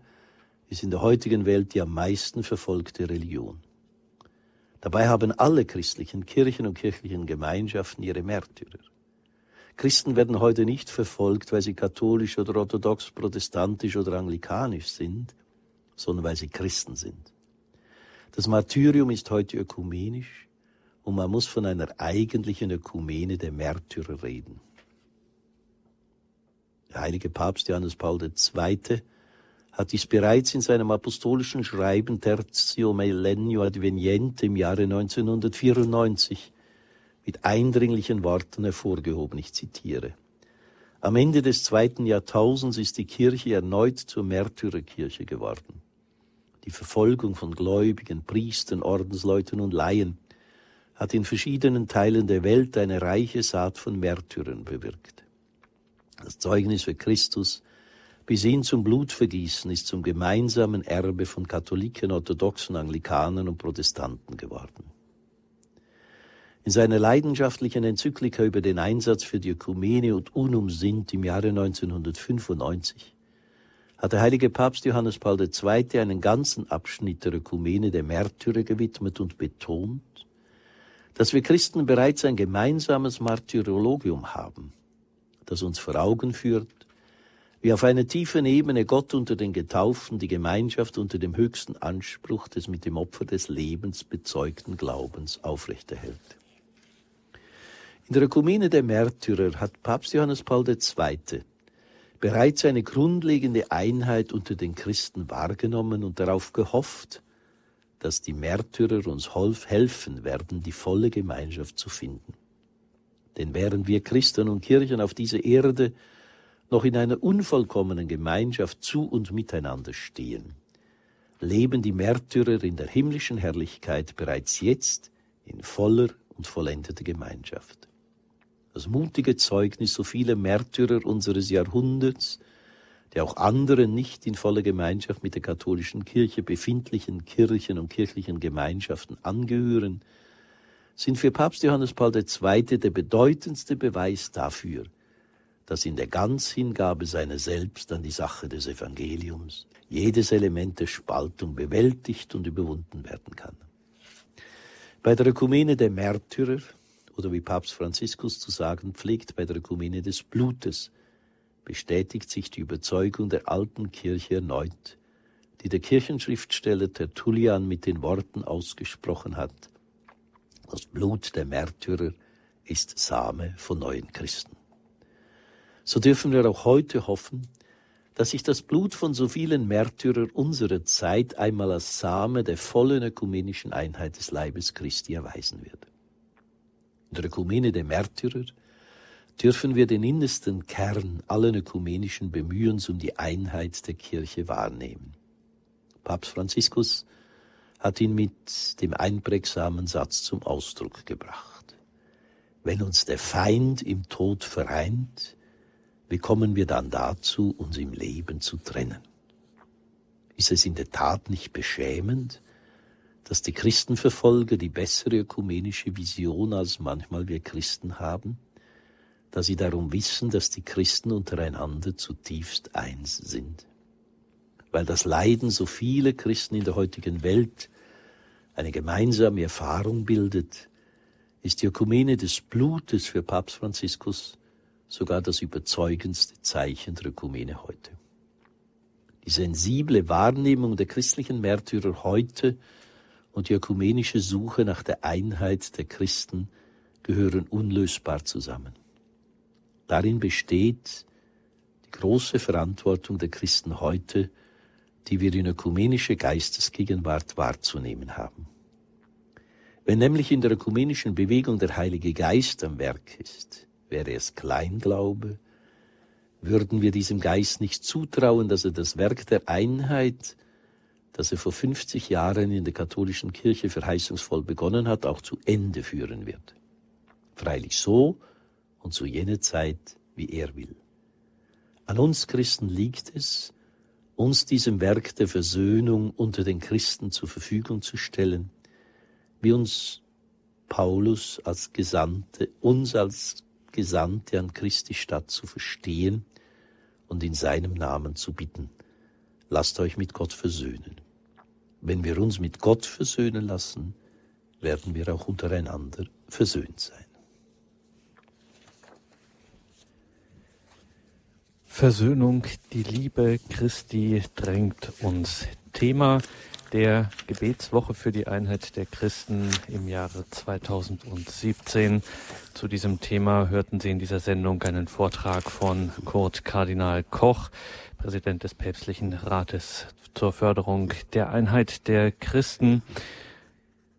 ist in der heutigen Welt die am meisten verfolgte Religion. Dabei haben alle christlichen Kirchen und kirchlichen Gemeinschaften ihre Märtyrer. Christen werden heute nicht verfolgt, weil sie katholisch oder orthodox, protestantisch oder anglikanisch sind, sondern weil sie Christen sind. Das Martyrium ist heute ökumenisch und man muss von einer eigentlichen Ökumene der Märtyrer reden. Der heilige Papst Johannes Paul II. hat dies bereits in seinem apostolischen Schreiben Tertio Millennio Adveniente im Jahre 1994 mit eindringlichen Worten hervorgehoben. Ich zitiere. Am Ende des zweiten Jahrtausends ist die Kirche erneut zur Märtyrerkirche geworden. Die Verfolgung von Gläubigen, Priestern, Ordensleuten und Laien hat in verschiedenen Teilen der Welt eine reiche Saat von Märtyrern bewirkt. Das Zeugnis für Christus bis hin zum Blutvergießen ist zum gemeinsamen Erbe von Katholiken, Orthodoxen, Anglikanern und Protestanten geworden. In seiner leidenschaftlichen Enzyklika über den Einsatz für die Ökumene und Unum Sint im Jahre 1995 hat der heilige Papst Johannes Paul II. einen ganzen Abschnitt der Ökumene der Märtyrer gewidmet und betont, dass wir Christen bereits ein gemeinsames Martyrologium haben, das uns vor Augen führt, wie auf einer tiefen Ebene Gott unter den Getauften die Gemeinschaft unter dem höchsten Anspruch des mit dem Opfer des Lebens bezeugten Glaubens aufrechterhält. In der Ökumene der Märtyrer hat Papst Johannes Paul II. Bereits eine grundlegende Einheit unter den Christen wahrgenommen und darauf gehofft, dass die Märtyrer uns helfen werden, die volle Gemeinschaft zu finden. Denn während wir Christen und Kirchen auf dieser Erde noch in einer unvollkommenen Gemeinschaft zu und miteinander stehen, leben die Märtyrer in der himmlischen Herrlichkeit bereits jetzt in voller und vollendeter Gemeinschaft. Das mutige Zeugnis so vieler Märtyrer unseres Jahrhunderts der auch anderen nicht in voller Gemeinschaft mit der katholischen Kirche befindlichen Kirchen und kirchlichen Gemeinschaften angehören, sind für Papst Johannes Paul II. der bedeutendste Beweis dafür, dass in der Ganzhingabe seiner selbst an die Sache des Evangeliums jedes Element der Spaltung bewältigt und überwunden werden kann. Bei der Ökumene der Märtyrer, oder wie Papst Franziskus zu sagen pflegt, bei der Ökumene des Blutes, bestätigt sich die Überzeugung der alten Kirche erneut, die der Kirchenschriftsteller Tertullian mit den Worten ausgesprochen hat. Das Blut der Märtyrer ist Same von neuen Christen. So dürfen wir auch heute hoffen, dass sich das Blut von so vielen Märtyrern unserer Zeit einmal als Same der vollen ökumenischen Einheit des Leibes Christi erweisen wird. In der Ökumene der Märtyrer dürfen wir den innersten Kern allen ökumenischen Bemühens um die Einheit der Kirche wahrnehmen. Papst Franziskus hat ihn mit dem einprägsamen Satz zum Ausdruck gebracht. Wenn uns der Feind im Tod vereint, wie kommen wir dann dazu, uns im Leben zu trennen? Ist es in der Tat nicht beschämend, dass die Christenverfolger die bessere ökumenische Vision als manchmal wir Christen haben? da sie darum wissen, dass die Christen untereinander zutiefst eins sind. Weil das Leiden so viele Christen in der heutigen Welt eine gemeinsame Erfahrung bildet, ist die Ökumene des Blutes für Papst Franziskus sogar das überzeugendste Zeichen der Ökumene heute. Die sensible Wahrnehmung der christlichen Märtyrer heute und die ökumenische Suche nach der Einheit der Christen gehören unlösbar zusammen. Darin besteht die große Verantwortung der Christen heute, die wir in ökumenische Geistesgegenwart wahrzunehmen haben. Wenn nämlich in der ökumenischen Bewegung der Heilige Geist am Werk ist, wäre es Kleinglaube, würden wir diesem Geist nicht zutrauen, dass er das Werk der Einheit, das er vor 50 Jahren in der katholischen Kirche verheißungsvoll begonnen hat, auch zu Ende führen wird. Freilich so, und zu jener Zeit, wie er will. An uns Christen liegt es, uns diesem Werk der Versöhnung unter den Christen zur Verfügung zu stellen, wie uns Paulus als Gesandte, uns als Gesandte an Christi Stadt zu verstehen und in seinem Namen zu bitten. Lasst euch mit Gott versöhnen. Wenn wir uns mit Gott versöhnen lassen, werden wir auch untereinander versöhnt sein. Versöhnung, die Liebe Christi drängt uns. Thema der Gebetswoche für die Einheit der Christen im Jahre 2017. Zu diesem Thema hörten Sie in dieser Sendung einen Vortrag von Kurt Kardinal Koch, Präsident des Päpstlichen Rates zur Förderung der Einheit der Christen.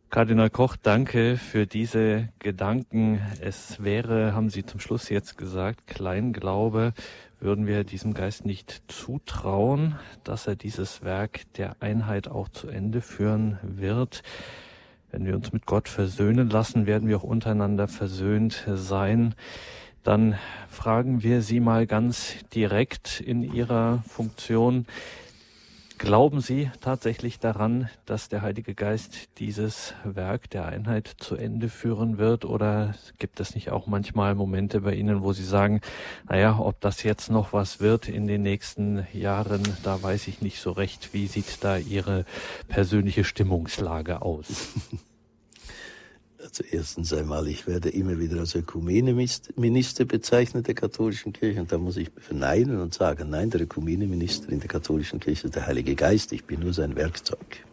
Kardinal Koch, danke für diese Gedanken. Es wäre, haben Sie zum Schluss jetzt gesagt, Kleinglaube würden wir diesem Geist nicht zutrauen, dass er dieses Werk der Einheit auch zu Ende führen wird. Wenn wir uns mit Gott versöhnen lassen, werden wir auch untereinander versöhnt sein. Dann fragen wir Sie mal ganz direkt in Ihrer Funktion, Glauben Sie tatsächlich daran, dass der Heilige Geist dieses Werk der Einheit zu Ende führen wird? Oder gibt es nicht auch manchmal Momente bei Ihnen, wo Sie sagen, naja, ob das jetzt noch was wird in den nächsten Jahren, da weiß ich nicht so recht. Wie sieht da Ihre persönliche Stimmungslage aus? Also erstens einmal, ich werde immer wieder als Ökumeneminister bezeichnet der katholischen Kirche und da muss ich verneinen und sagen, nein, der Ökumeneminister in der katholischen Kirche ist der Heilige Geist, ich bin nur sein Werkzeug.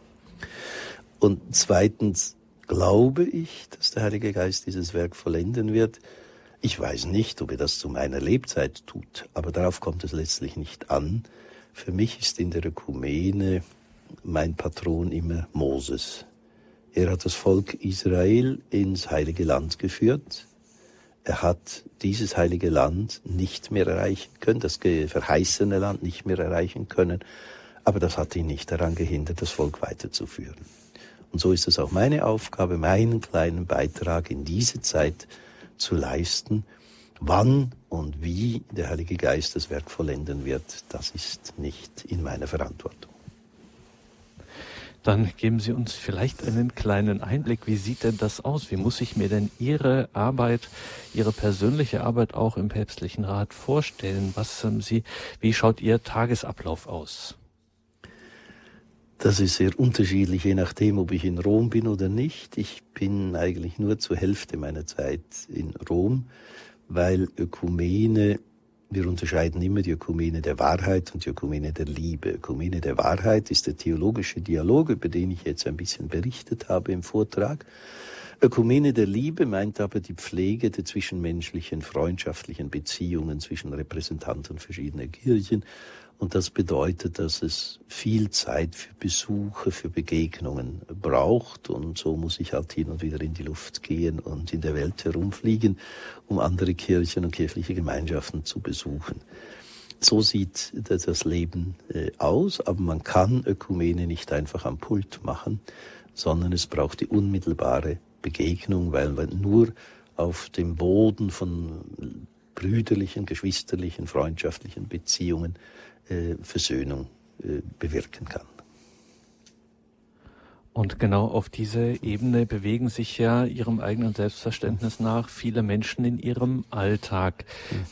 Und zweitens glaube ich, dass der Heilige Geist dieses Werk vollenden wird. Ich weiß nicht, ob er das zu meiner Lebzeit tut, aber darauf kommt es letztlich nicht an. Für mich ist in der Ökumene mein Patron immer Moses. Er hat das Volk Israel ins heilige Land geführt. Er hat dieses heilige Land nicht mehr erreichen können, das verheißene Land nicht mehr erreichen können, aber das hat ihn nicht daran gehindert, das Volk weiterzuführen. Und so ist es auch meine Aufgabe, meinen kleinen Beitrag in diese Zeit zu leisten. Wann und wie der Heilige Geist das Werk vollenden wird, das ist nicht in meiner Verantwortung. Dann geben Sie uns vielleicht einen kleinen Einblick. Wie sieht denn das aus? Wie muss ich mir denn Ihre Arbeit, Ihre persönliche Arbeit auch im päpstlichen Rat vorstellen? Was haben Sie, wie schaut Ihr Tagesablauf aus? Das ist sehr unterschiedlich, je nachdem, ob ich in Rom bin oder nicht. Ich bin eigentlich nur zur Hälfte meiner Zeit in Rom, weil Ökumene wir unterscheiden immer die Ökumene der Wahrheit und die Ökumene der Liebe. Ökumene der Wahrheit ist der theologische Dialog, über den ich jetzt ein bisschen berichtet habe im Vortrag. Ökumene der Liebe meint aber die Pflege der zwischenmenschlichen, freundschaftlichen Beziehungen zwischen Repräsentanten verschiedener Kirchen und das bedeutet, dass es viel Zeit für Besuche, für Begegnungen braucht. Und so muss ich halt hin und wieder in die Luft gehen und in der Welt herumfliegen, um andere Kirchen und kirchliche Gemeinschaften zu besuchen. So sieht das Leben äh, aus, aber man kann Ökumene nicht einfach am Pult machen, sondern es braucht die unmittelbare Begegnung, weil man nur auf dem Boden von brüderlichen, geschwisterlichen, freundschaftlichen Beziehungen Versöhnung äh, bewirken kann. Und genau auf diese Ebene bewegen sich ja ihrem eigenen Selbstverständnis nach viele Menschen in ihrem Alltag,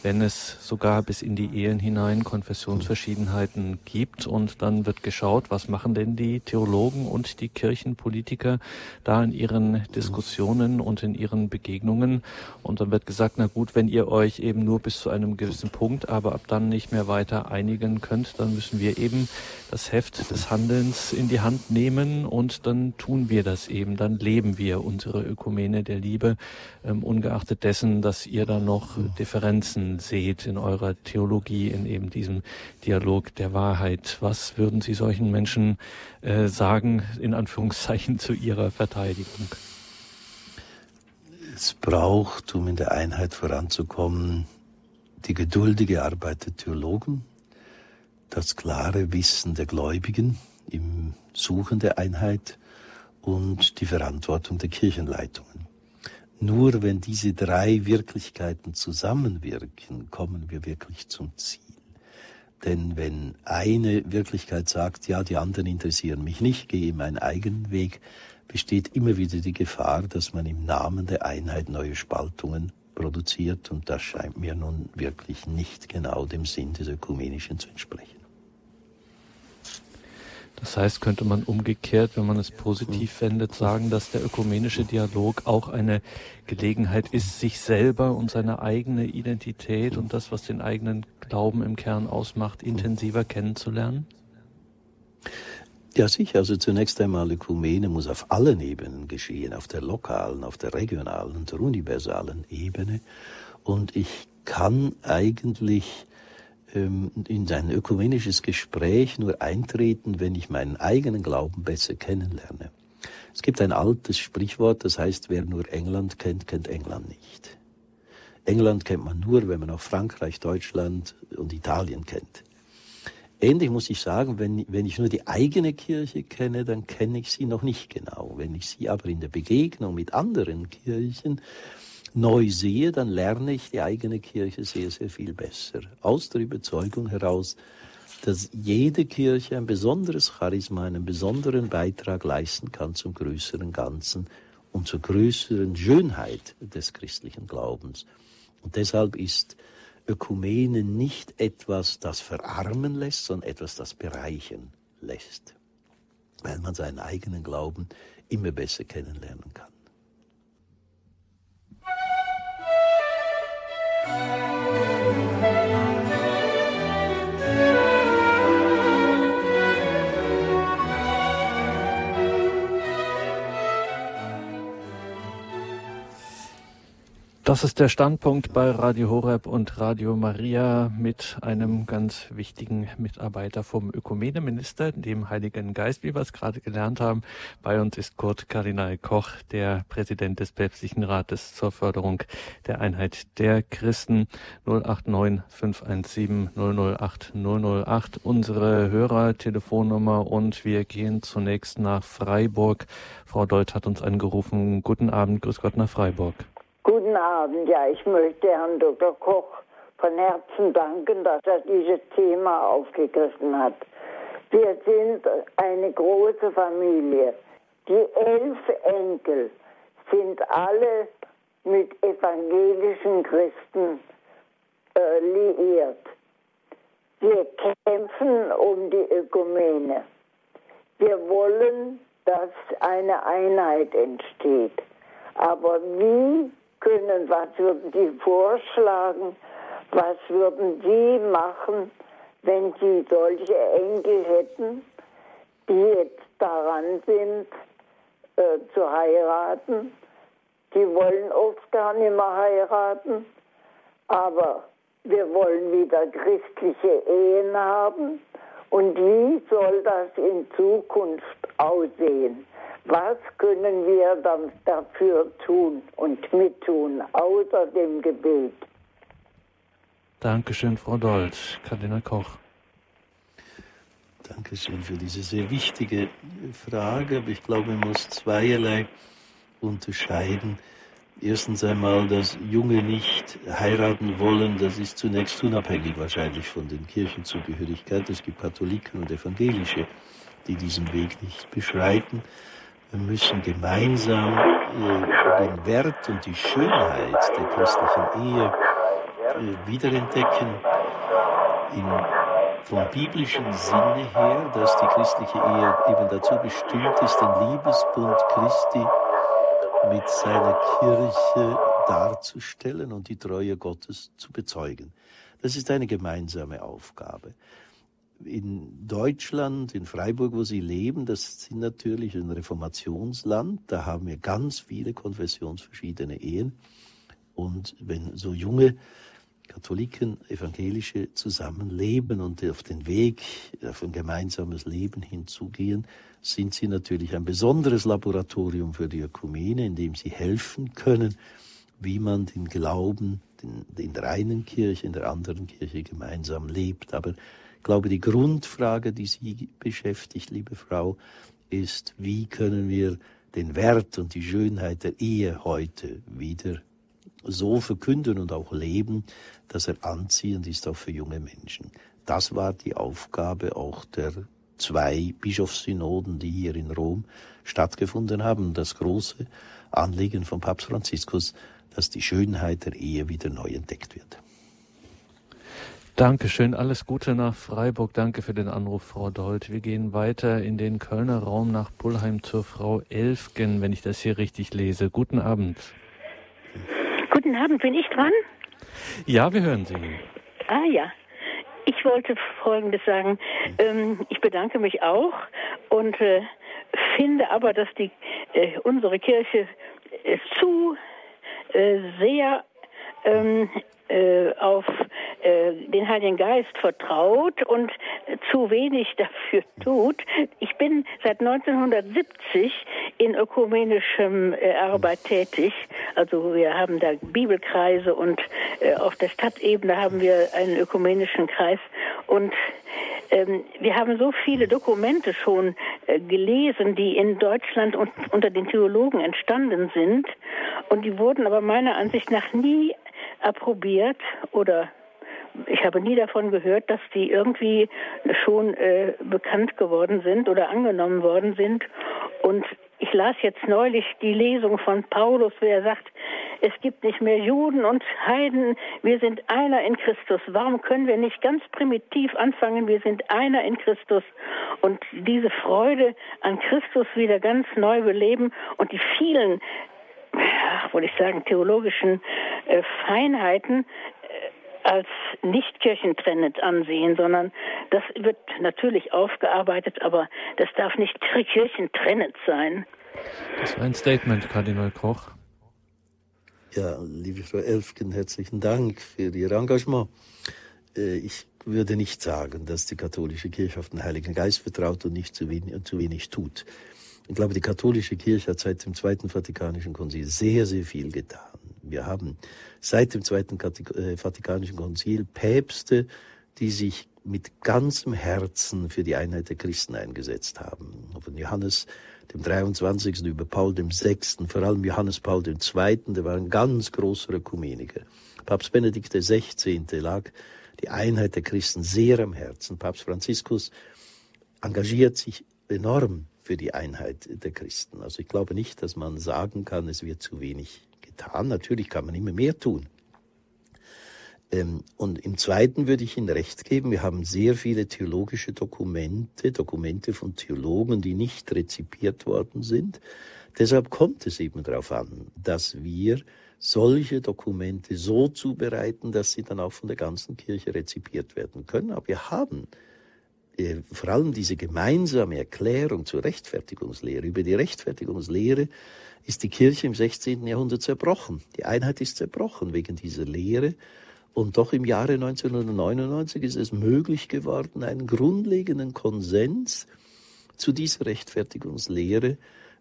wenn es sogar bis in die Ehen hinein Konfessionsverschiedenheiten gibt. Und dann wird geschaut, was machen denn die Theologen und die Kirchenpolitiker da in ihren Diskussionen und in ihren Begegnungen. Und dann wird gesagt, na gut, wenn ihr euch eben nur bis zu einem gewissen Punkt, aber ab dann nicht mehr weiter einigen könnt, dann müssen wir eben das Heft des Handelns in die Hand nehmen und dann tun wir das eben, dann leben wir unsere Ökumene der Liebe, ähm, ungeachtet dessen, dass ihr da noch Differenzen seht in eurer Theologie, in eben diesem Dialog der Wahrheit. Was würden Sie solchen Menschen äh, sagen, in Anführungszeichen, zu ihrer Verteidigung? Es braucht, um in der Einheit voranzukommen, die geduldige Arbeit der Theologen, das klare Wissen der Gläubigen im Suchen der Einheit und die Verantwortung der Kirchenleitungen. Nur wenn diese drei Wirklichkeiten zusammenwirken, kommen wir wirklich zum Ziel. Denn wenn eine Wirklichkeit sagt, ja, die anderen interessieren mich nicht, gehe meinen eigenen Weg, besteht immer wieder die Gefahr, dass man im Namen der Einheit neue Spaltungen produziert und das scheint mir nun wirklich nicht genau dem Sinn des Ökumenischen zu entsprechen. Das heißt, könnte man umgekehrt, wenn man es positiv wendet, sagen, dass der ökumenische Dialog auch eine Gelegenheit ist, sich selber und seine eigene Identität und das, was den eigenen Glauben im Kern ausmacht, intensiver kennenzulernen? Ja, sicher. Also zunächst einmal, Ökumene muss auf allen Ebenen geschehen, auf der lokalen, auf der regionalen und der universalen Ebene. Und ich kann eigentlich in ein ökumenisches Gespräch nur eintreten, wenn ich meinen eigenen Glauben besser kennenlerne. Es gibt ein altes Sprichwort, das heißt, wer nur England kennt, kennt England nicht. England kennt man nur, wenn man auch Frankreich, Deutschland und Italien kennt. Ähnlich muss ich sagen, wenn, wenn ich nur die eigene Kirche kenne, dann kenne ich sie noch nicht genau. Wenn ich sie aber in der Begegnung mit anderen Kirchen neu sehe, dann lerne ich die eigene Kirche sehr, sehr viel besser. Aus der Überzeugung heraus, dass jede Kirche ein besonderes Charisma, einen besonderen Beitrag leisten kann zum größeren Ganzen und zur größeren Schönheit des christlichen Glaubens. Und deshalb ist Ökumene nicht etwas, das verarmen lässt, sondern etwas, das bereichern lässt, weil man seinen eigenen Glauben immer besser kennenlernen kann. Bye. Das ist der Standpunkt bei Radio Horeb und Radio Maria mit einem ganz wichtigen Mitarbeiter vom Ökumeneminister, dem Heiligen Geist, wie wir es gerade gelernt haben. Bei uns ist Kurt Kardinal Koch, der Präsident des Päpstlichen Rates zur Förderung der Einheit der Christen. 089 517 008 008 unsere Hörertelefonnummer und wir gehen zunächst nach Freiburg. Frau Deutsch hat uns angerufen. Guten Abend, grüß Gott nach Freiburg. Guten Abend. Ja, ich möchte Herrn Dr. Koch von Herzen danken, dass er dieses Thema aufgegriffen hat. Wir sind eine große Familie. Die elf Enkel sind alle mit evangelischen Christen äh, liiert. Wir kämpfen um die Ökumene. Wir wollen, dass eine Einheit entsteht. Aber wie können, was würden Sie vorschlagen, was würden Sie machen, wenn Sie solche Enkel hätten, die jetzt daran sind, äh, zu heiraten. Die wollen oft gar nicht mehr heiraten, aber wir wollen wieder christliche Ehen haben. Und wie soll das in Zukunft aussehen? Was können wir dann dafür tun und mittun, außer dem Gebet? Dankeschön, Frau Dolz. Kardinal Koch. Dankeschön für diese sehr wichtige Frage, aber ich glaube, man muss zweierlei unterscheiden. Erstens einmal, dass Junge nicht heiraten wollen, das ist zunächst unabhängig wahrscheinlich von den Kirchenzugehörigkeit. Es gibt Katholiken und Evangelische, die diesen Weg nicht beschreiten. Wir müssen gemeinsam äh, den Wert und die Schönheit der christlichen Ehe äh, wiederentdecken. In, vom biblischen Sinne her, dass die christliche Ehe eben dazu bestimmt ist, den Liebesbund Christi mit seiner Kirche darzustellen und die Treue Gottes zu bezeugen. Das ist eine gemeinsame Aufgabe in Deutschland, in Freiburg, wo Sie leben, das sind natürlich ein Reformationsland. Da haben wir ganz viele konfessionsverschiedene Ehen. Und wenn so junge Katholiken, Evangelische zusammenleben und auf den Weg auf ein gemeinsames Leben hinzugehen, sind sie natürlich ein besonderes Laboratorium für die Ökumene, in dem sie helfen können, wie man den Glauben in der einen Kirche, in der anderen Kirche gemeinsam lebt. Aber ich glaube, die Grundfrage, die Sie beschäftigt, liebe Frau, ist, wie können wir den Wert und die Schönheit der Ehe heute wieder so verkünden und auch leben, dass er anziehend ist auch für junge Menschen. Das war die Aufgabe auch der zwei Bischofssynoden, die hier in Rom stattgefunden haben. Das große Anliegen von Papst Franziskus, dass die Schönheit der Ehe wieder neu entdeckt wird. Dankeschön, alles Gute nach Freiburg. Danke für den Anruf, Frau Dold. Wir gehen weiter in den Kölner Raum nach Pullheim zur Frau Elfgen, wenn ich das hier richtig lese. Guten Abend. Guten Abend, bin ich dran? Ja, wir hören Sie. Ah ja. Ich wollte Folgendes sagen. Ähm, ich bedanke mich auch und äh, finde aber, dass die, äh, unsere Kirche äh, zu äh, sehr ähm, äh, auf äh, den Heiligen Geist vertraut und zu wenig dafür tut. Ich bin seit 1970 in ökumenischem äh, Arbeit tätig. Also wir haben da Bibelkreise und äh, auf der Stadtebene haben wir einen ökumenischen Kreis und ähm, wir haben so viele Dokumente schon äh, gelesen, die in Deutschland unter den Theologen entstanden sind. Und die wurden aber meiner Ansicht nach nie approbiert oder ich habe nie davon gehört, dass die irgendwie schon äh, bekannt geworden sind oder angenommen worden sind. Und ich las jetzt neulich die Lesung von Paulus, wo er sagt, es gibt nicht mehr Juden und Heiden, wir sind einer in Christus. Warum können wir nicht ganz primitiv anfangen, wir sind einer in Christus und diese Freude an Christus wieder ganz neu beleben und die vielen ach, wollte ich sagen, theologischen äh, Feinheiten äh, als nicht kirchentrennend ansehen, sondern das wird natürlich aufgearbeitet, aber das darf nicht kirchentrennend sein. Das war ein Statement, Kardinal Koch. Ja, liebe Frau Elfgen, herzlichen Dank für Ihr Engagement. Äh, ich würde nicht sagen, dass die katholische Kirche auf den Heiligen Geist vertraut und nicht zu wenig, zu wenig tut. Ich glaube, die katholische Kirche hat seit dem Zweiten Vatikanischen Konzil sehr, sehr viel getan. Wir haben seit dem Zweiten äh, Vatikanischen Konzil Päpste, die sich mit ganzem Herzen für die Einheit der Christen eingesetzt haben. Von Johannes dem 23. über Paul dem 6., vor allem Johannes Paul II., der war ein ganz großer Ökumeniker. Papst Benedikt XVI. lag die Einheit der Christen sehr am Herzen. Papst Franziskus engagiert sich enorm für die Einheit der Christen. Also ich glaube nicht, dass man sagen kann, es wird zu wenig getan. Natürlich kann man immer mehr tun. Ähm, und im Zweiten würde ich Ihnen recht geben, wir haben sehr viele theologische Dokumente, Dokumente von Theologen, die nicht rezipiert worden sind. Deshalb kommt es eben darauf an, dass wir solche Dokumente so zubereiten, dass sie dann auch von der ganzen Kirche rezipiert werden können. Aber wir haben vor allem diese gemeinsame Erklärung zur Rechtfertigungslehre. Über die Rechtfertigungslehre ist die Kirche im 16. Jahrhundert zerbrochen. Die Einheit ist zerbrochen wegen dieser Lehre. Und doch im Jahre 1999 ist es möglich geworden, einen grundlegenden Konsens zu dieser Rechtfertigungslehre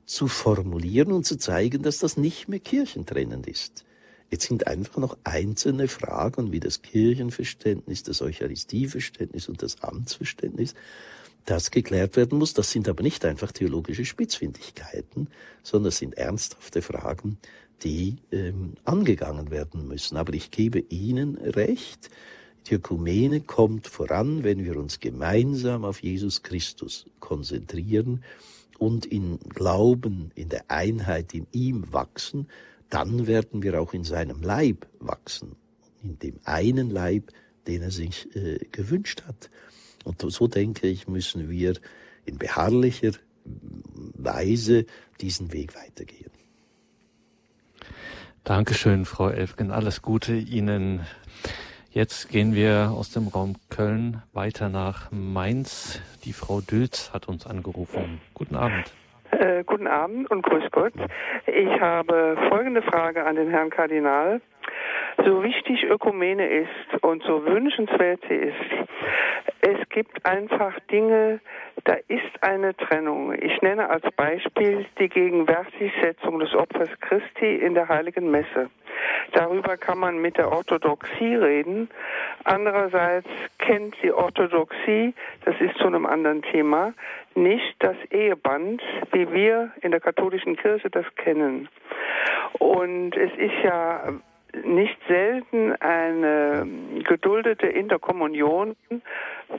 zu formulieren und zu zeigen, dass das nicht mehr kirchentrennend ist. Jetzt sind einfach noch einzelne Fragen wie das Kirchenverständnis, das Eucharistieverständnis und das Amtsverständnis, das geklärt werden muss. Das sind aber nicht einfach theologische Spitzfindigkeiten, sondern das sind ernsthafte Fragen, die ähm, angegangen werden müssen. Aber ich gebe Ihnen recht, die Ökumene kommt voran, wenn wir uns gemeinsam auf Jesus Christus konzentrieren und in Glauben, in der Einheit in ihm wachsen, dann werden wir auch in seinem Leib wachsen, in dem einen Leib, den er sich äh, gewünscht hat. Und so denke ich, müssen wir in beharrlicher Weise diesen Weg weitergehen. Dankeschön, Frau Elfgen. Alles Gute Ihnen. Jetzt gehen wir aus dem Raum Köln weiter nach Mainz. Die Frau Dülz hat uns angerufen. Guten Abend. Äh, guten Abend und grüß Gott. Ich habe folgende Frage an den Herrn Kardinal. So wichtig Ökumene ist und so wünschenswert sie ist, es gibt einfach Dinge, da ist eine Trennung. Ich nenne als Beispiel die Gegenwärtigsetzung des Opfers Christi in der Heiligen Messe. Darüber kann man mit der Orthodoxie reden. Andererseits kennt die Orthodoxie, das ist zu einem anderen Thema, nicht das Eheband, wie wir in der katholischen Kirche das kennen. Und es ist ja nicht selten eine geduldete Interkommunion,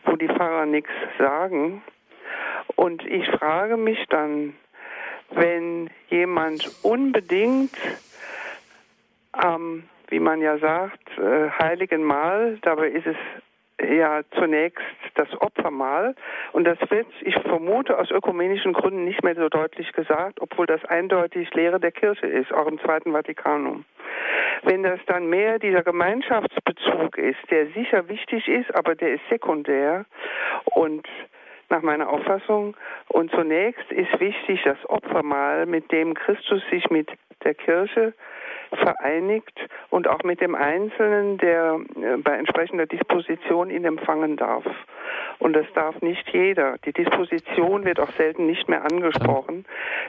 wo die Pfarrer nichts sagen. Und ich frage mich dann, wenn jemand unbedingt am, wie man ja sagt, äh, heiligen Mahl, dabei ist es ja zunächst das Opfermahl. Und das wird, ich vermute, aus ökumenischen Gründen nicht mehr so deutlich gesagt, obwohl das eindeutig Lehre der Kirche ist, auch im Zweiten Vatikanum. Wenn das dann mehr dieser Gemeinschaftsbezug ist, der sicher wichtig ist, aber der ist sekundär und nach meiner Auffassung. Und zunächst ist wichtig das Opfermahl, mit dem Christus sich mit der Kirche vereinigt und auch mit dem Einzelnen, der äh, bei entsprechender Disposition ihn empfangen darf. Und das darf nicht jeder. Die Disposition wird auch selten nicht mehr angesprochen.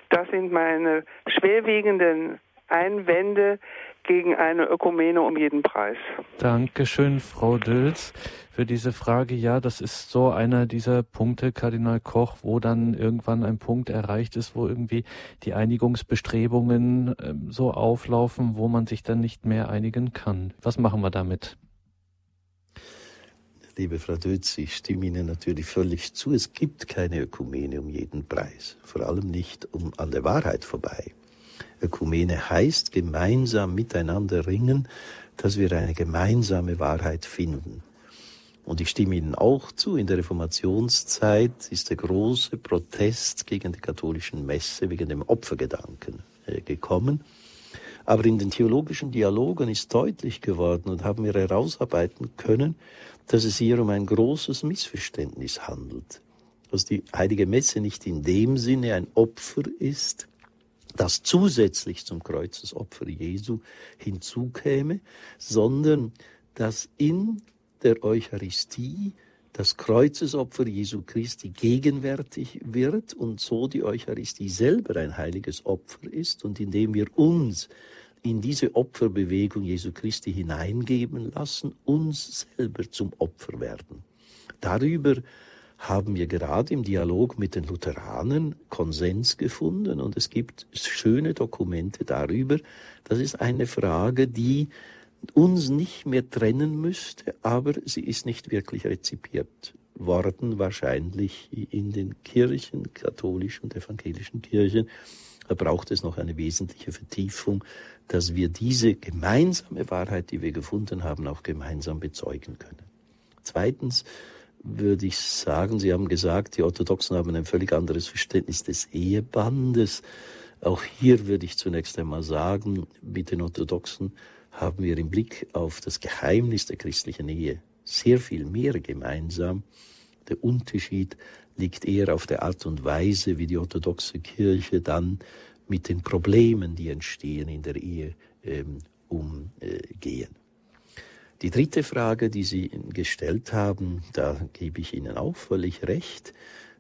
Das sind meine schwerwiegenden Einwände gegen eine Ökumene um jeden Preis. Dankeschön, Frau Dülz, für diese Frage. Ja, das ist so einer dieser Punkte, Kardinal Koch, wo dann irgendwann ein Punkt erreicht ist, wo irgendwie die Einigungsbestrebungen äh, so auflaufen, wo man sich dann nicht mehr einigen kann. Was machen wir damit? Liebe Frau Dötz, ich stimme Ihnen natürlich völlig zu. Es gibt keine Ökumene um jeden Preis, vor allem nicht um an der Wahrheit vorbei. Ökumene heißt gemeinsam miteinander ringen, dass wir eine gemeinsame Wahrheit finden. Und ich stimme Ihnen auch zu, in der Reformationszeit ist der große Protest gegen die katholischen Messe wegen dem Opfergedanken äh, gekommen. Aber in den theologischen Dialogen ist deutlich geworden und haben wir herausarbeiten können, dass es hier um ein großes Missverständnis handelt. Dass die heilige Messe nicht in dem Sinne ein Opfer ist, das zusätzlich zum Kreuzesopfer Jesu hinzukäme, sondern dass in der Eucharistie das Kreuzesopfer Jesu Christi gegenwärtig wird und so die Eucharistie selber ein heiliges Opfer ist und indem wir uns in diese Opferbewegung Jesu Christi hineingeben lassen, uns selber zum Opfer werden. Darüber haben wir gerade im Dialog mit den Lutheranern Konsens gefunden und es gibt schöne Dokumente darüber. Das ist eine Frage, die uns nicht mehr trennen müsste, aber sie ist nicht wirklich rezipiert worden, wahrscheinlich in den Kirchen, katholischen und evangelischen Kirchen. Da braucht es noch eine wesentliche Vertiefung, dass wir diese gemeinsame Wahrheit, die wir gefunden haben, auch gemeinsam bezeugen können. Zweitens würde ich sagen, Sie haben gesagt, die Orthodoxen haben ein völlig anderes Verständnis des Ehebandes. Auch hier würde ich zunächst einmal sagen, mit den Orthodoxen haben wir im Blick auf das Geheimnis der christlichen Ehe sehr viel mehr gemeinsam. Der Unterschied liegt eher auf der Art und Weise, wie die orthodoxe Kirche dann mit den Problemen, die entstehen in der Ehe, ähm, umgehen. Die dritte Frage, die Sie gestellt haben, da gebe ich Ihnen auch völlig recht.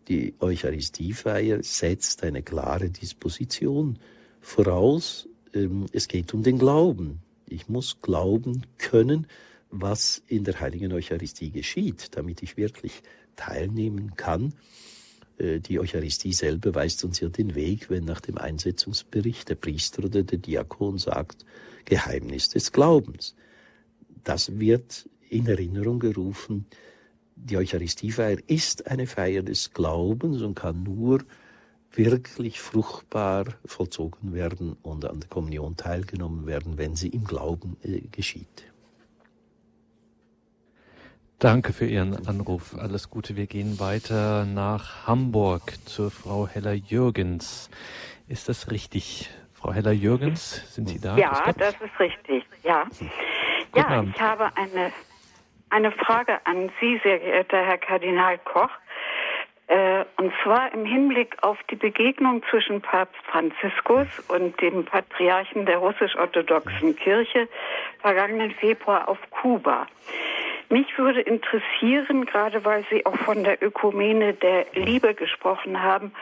Die Eucharistiefeier setzt eine klare Disposition voraus. Ähm, es geht um den Glauben. Ich muss glauben können, was in der heiligen Eucharistie geschieht, damit ich wirklich teilnehmen kann. Äh, die Eucharistie selber weist uns ja den Weg, wenn nach dem Einsetzungsbericht der Priester oder der Diakon sagt, Geheimnis des Glaubens. Das wird in Erinnerung gerufen. Die Eucharistiefeier ist eine Feier des Glaubens und kann nur wirklich fruchtbar vollzogen werden und an der Kommunion teilgenommen werden, wenn sie im Glauben äh, geschieht. Danke für Ihren Anruf. Alles Gute. Wir gehen weiter nach Hamburg zur Frau Heller-Jürgens. Ist das richtig? Frau Heller-Jürgens, sind Sie da? Ja, das ist richtig. Ja. Ja, ich habe eine, eine Frage an Sie, sehr geehrter Herr Kardinal Koch. Äh, und zwar im Hinblick auf die Begegnung zwischen Papst Franziskus und dem Patriarchen der russisch-orthodoxen Kirche vergangenen Februar auf Kuba. Mich würde interessieren, gerade weil Sie auch von der Ökumene der Liebe gesprochen haben,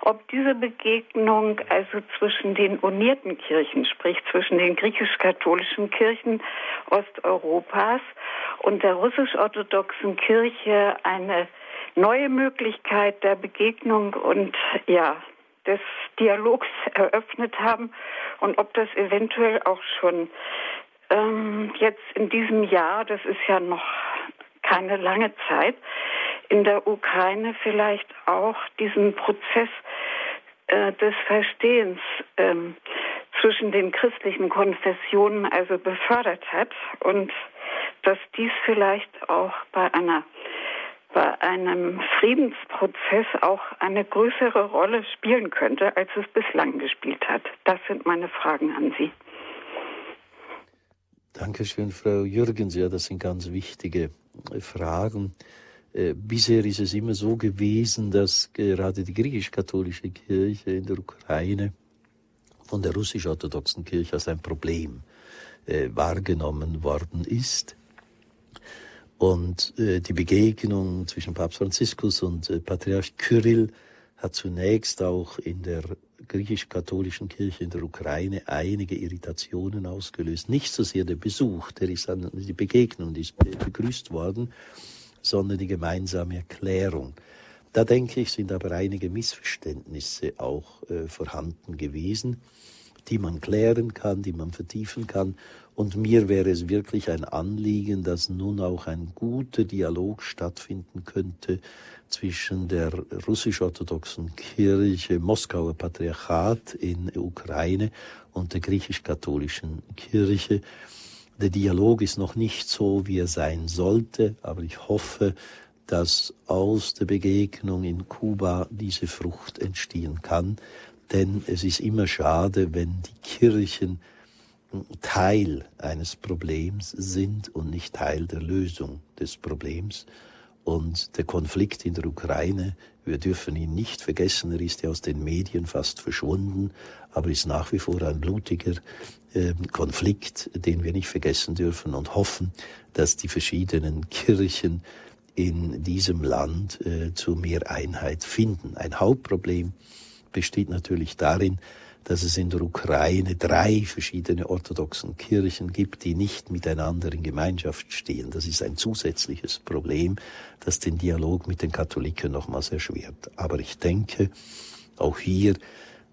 ob diese Begegnung also zwischen den unierten Kirchen, sprich zwischen den griechisch-katholischen Kirchen Osteuropas und der russisch-orthodoxen Kirche eine neue Möglichkeit der Begegnung und ja, des Dialogs eröffnet haben und ob das eventuell auch schon ähm, jetzt in diesem Jahr, das ist ja noch keine lange Zeit, in der Ukraine vielleicht auch diesen Prozess äh, des Verstehens ähm, zwischen den christlichen Konfessionen also befördert hat und dass dies vielleicht auch bei einer bei einem Friedensprozess auch eine größere Rolle spielen könnte, als es bislang gespielt hat. Das sind meine Fragen an Sie. Dankeschön, Frau Jürgens. Ja, das sind ganz wichtige äh, Fragen. Äh, bisher ist es immer so gewesen, dass gerade die griechisch-katholische Kirche in der Ukraine von der russisch-orthodoxen Kirche als ein Problem äh, wahrgenommen worden ist. Und die Begegnung zwischen Papst Franziskus und Patriarch Kyrill hat zunächst auch in der griechisch-katholischen Kirche in der Ukraine einige Irritationen ausgelöst. Nicht so sehr der Besuch, der ist an die Begegnung, die ist begrüßt worden, sondern die gemeinsame Erklärung. Da denke ich, sind aber einige Missverständnisse auch äh, vorhanden gewesen, die man klären kann, die man vertiefen kann und mir wäre es wirklich ein Anliegen, dass nun auch ein guter Dialog stattfinden könnte zwischen der russisch-orthodoxen Kirche, Moskauer Patriarchat in Ukraine und der griechisch-katholischen Kirche. Der Dialog ist noch nicht so, wie er sein sollte, aber ich hoffe, dass aus der Begegnung in Kuba diese Frucht entstehen kann, denn es ist immer schade, wenn die Kirchen Teil eines Problems sind und nicht Teil der Lösung des Problems. Und der Konflikt in der Ukraine, wir dürfen ihn nicht vergessen, er ist ja aus den Medien fast verschwunden, aber ist nach wie vor ein blutiger äh, Konflikt, den wir nicht vergessen dürfen und hoffen, dass die verschiedenen Kirchen in diesem Land äh, zu mehr Einheit finden. Ein Hauptproblem besteht natürlich darin, dass es in der Ukraine drei verschiedene orthodoxen Kirchen gibt, die nicht miteinander in Gemeinschaft stehen. Das ist ein zusätzliches Problem, das den Dialog mit den Katholiken nochmals erschwert. Aber ich denke, auch hier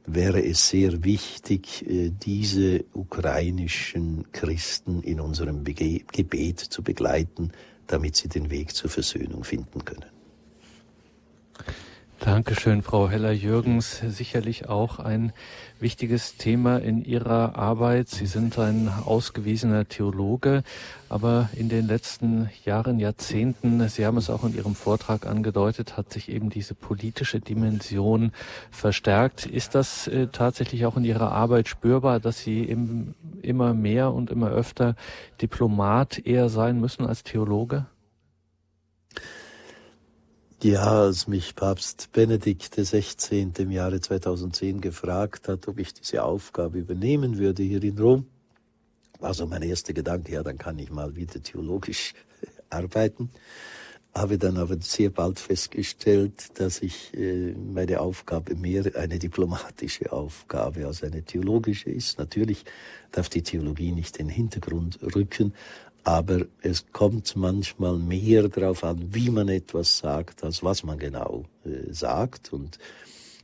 wäre es sehr wichtig, äh, diese ukrainischen Christen in unserem Gebet zu begleiten, damit sie den Weg zur Versöhnung finden können. Dankeschön, Frau Heller-Jürgens. Sicherlich auch ein wichtiges Thema in Ihrer Arbeit. Sie sind ein ausgewiesener Theologe, aber in den letzten Jahren, Jahrzehnten, Sie haben es auch in Ihrem Vortrag angedeutet, hat sich eben diese politische Dimension verstärkt. Ist das äh, tatsächlich auch in Ihrer Arbeit spürbar, dass Sie eben immer mehr und immer öfter Diplomat eher sein müssen als Theologe? Ja, als mich Papst Benedikt XVI. im Jahre 2010 gefragt hat, ob ich diese Aufgabe übernehmen würde hier in Rom, war so mein erster Gedanke, ja, dann kann ich mal wieder theologisch arbeiten. Habe dann aber sehr bald festgestellt, dass ich äh, meine Aufgabe mehr eine diplomatische Aufgabe als eine theologische ist. Natürlich darf die Theologie nicht in den Hintergrund rücken, aber es kommt manchmal mehr darauf an, wie man etwas sagt, als was man genau äh, sagt. Und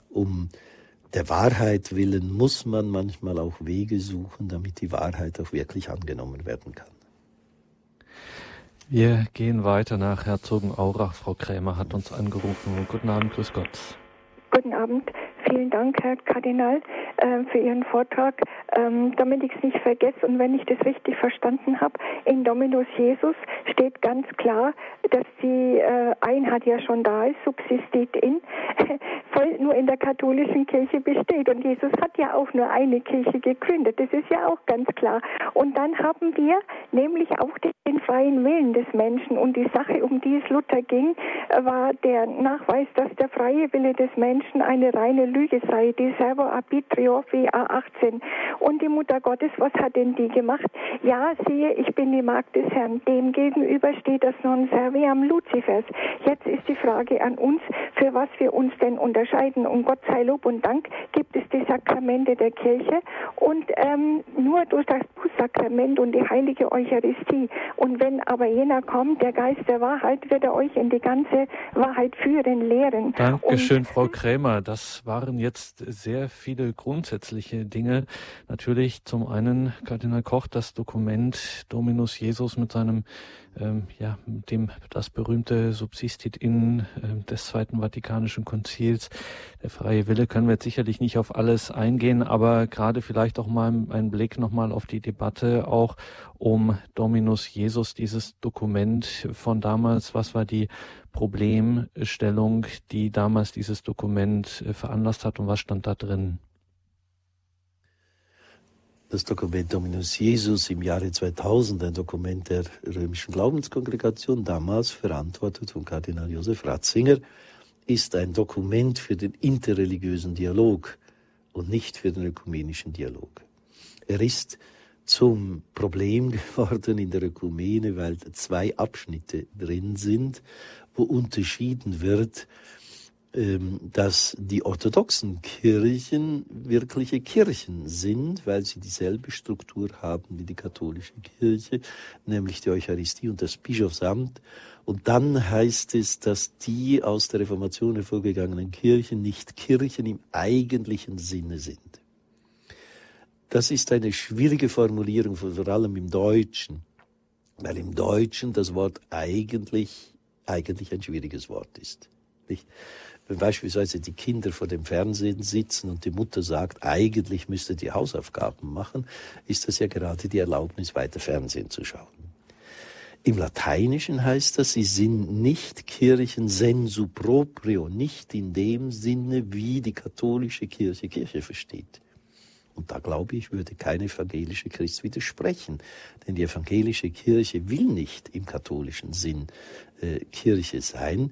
um der Wahrheit willen muss man manchmal auch Wege suchen, damit die Wahrheit auch wirklich angenommen werden kann. Wir gehen weiter nach Herzogenaurach. Frau Krämer hat uns angerufen. Guten Abend, grüß Gott. Guten Abend. Vielen Dank, Herr Kardinal, äh, für Ihren Vortrag. Ähm, damit ich es nicht vergesse und wenn ich das richtig verstanden habe, in Dominus Jesus steht ganz klar, dass die äh, Einheit ja schon da ist, subsistit in, voll nur in der katholischen Kirche besteht. Und Jesus hat ja auch nur eine Kirche gegründet. Das ist ja auch ganz klar. Und dann haben wir nämlich auch den freien Willen des Menschen. Und die Sache, um die es Luther ging, war der Nachweis, dass der freie Wille des Menschen eine reine Lüge sei, die Servo Arbitrio VA 18. Und die Mutter Gottes, was hat denn die gemacht? Ja, siehe, ich bin die Magd des Herrn. Dem gegenüber steht das Non Serviam Lucifers. Jetzt ist die Frage an uns, für was wir uns denn unterscheiden. Und Gott sei Lob und Dank gibt es die Sakramente der Kirche und ähm, nur durch das Bußsakrament und die heilige Eucharistie. Und wenn aber jener kommt, der Geist der Wahrheit, wird er euch in die ganze Wahrheit führen, lehren. Dankeschön, und, Frau Krämer. Das waren jetzt sehr viele grundsätzliche Dinge. Natürlich zum einen Kardinal Koch das Dokument Dominus Jesus mit seinem ähm, ja, dem das berühmte Subsistit in äh, des Zweiten Vatikanischen Konzils. Der freie Wille können wir jetzt sicherlich nicht auf alles eingehen, aber gerade vielleicht auch mal einen Blick nochmal auf die Debatte auch um Dominus Jesus, dieses Dokument von damals. Was war die Problemstellung, die damals dieses Dokument äh, veranlasst hat und was stand da drin? das Dokument Dominus Jesus im Jahre 2000, ein Dokument der römischen Glaubenskongregation, damals verantwortet von Kardinal Josef Ratzinger, ist ein Dokument für den interreligiösen Dialog und nicht für den ökumenischen Dialog. Er ist zum Problem geworden in der Ökumene, weil zwei Abschnitte drin sind, wo unterschieden wird ähm, dass die orthodoxen Kirchen wirkliche Kirchen sind, weil sie dieselbe Struktur haben wie die katholische Kirche, nämlich die Eucharistie und das Bischofsamt. Und dann heißt es, dass die aus der Reformation hervorgegangenen Kirchen nicht Kirchen im eigentlichen Sinne sind. Das ist eine schwierige Formulierung, vor allem im Deutschen, weil im Deutschen das Wort eigentlich, eigentlich ein schwieriges Wort ist. Nicht? Wenn beispielsweise die Kinder vor dem Fernsehen sitzen und die Mutter sagt, eigentlich müsstet ihr Hausaufgaben machen, ist das ja gerade die Erlaubnis, weiter Fernsehen zu schauen. Im Lateinischen heißt das, sie sind nicht Kirchen sensu proprio, nicht in dem Sinne, wie die katholische Kirche Kirche versteht. Und da glaube ich, würde kein evangelischer Christ widersprechen. Denn die evangelische Kirche will nicht im katholischen Sinn äh, Kirche sein.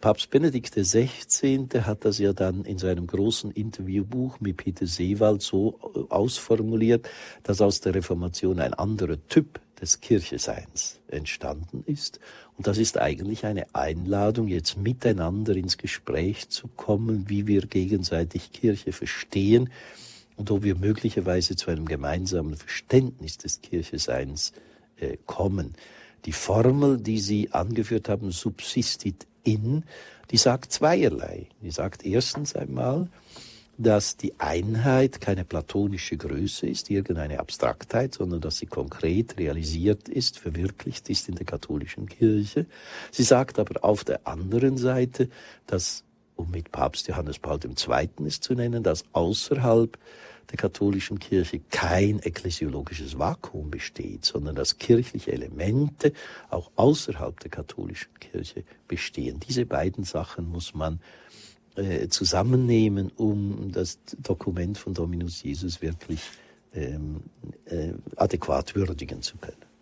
Papst Benedikt XVI. hat das ja dann in seinem großen Interviewbuch mit Peter Seewald so äh, ausformuliert, dass aus der Reformation ein anderer Typ des Kircheseins entstanden ist. Und das ist eigentlich eine Einladung, jetzt miteinander ins Gespräch zu kommen, wie wir gegenseitig Kirche verstehen und ob wir möglicherweise zu einem gemeinsamen Verständnis des Kircheseins äh, kommen. Die Formel, die Sie angeführt haben, subsistit in, die sagt zweierlei. Die sagt erstens einmal, dass die Einheit keine platonische Größe ist, irgendeine Abstraktheit, sondern dass sie konkret realisiert ist, verwirklicht ist in der katholischen Kirche. Sie sagt aber auf der anderen Seite, dass, um mit Papst Johannes Paul II. es zu nennen, dass außerhalb der katholischen Kirche kein ekklesiologisches Vakuum besteht, sondern dass kirchliche Elemente auch außerhalb der katholischen Kirche bestehen. Diese beiden Sachen muss man äh, zusammennehmen, um das Dokument von Dominus Jesus wirklich ähm, äh, adäquat würdigen zu können.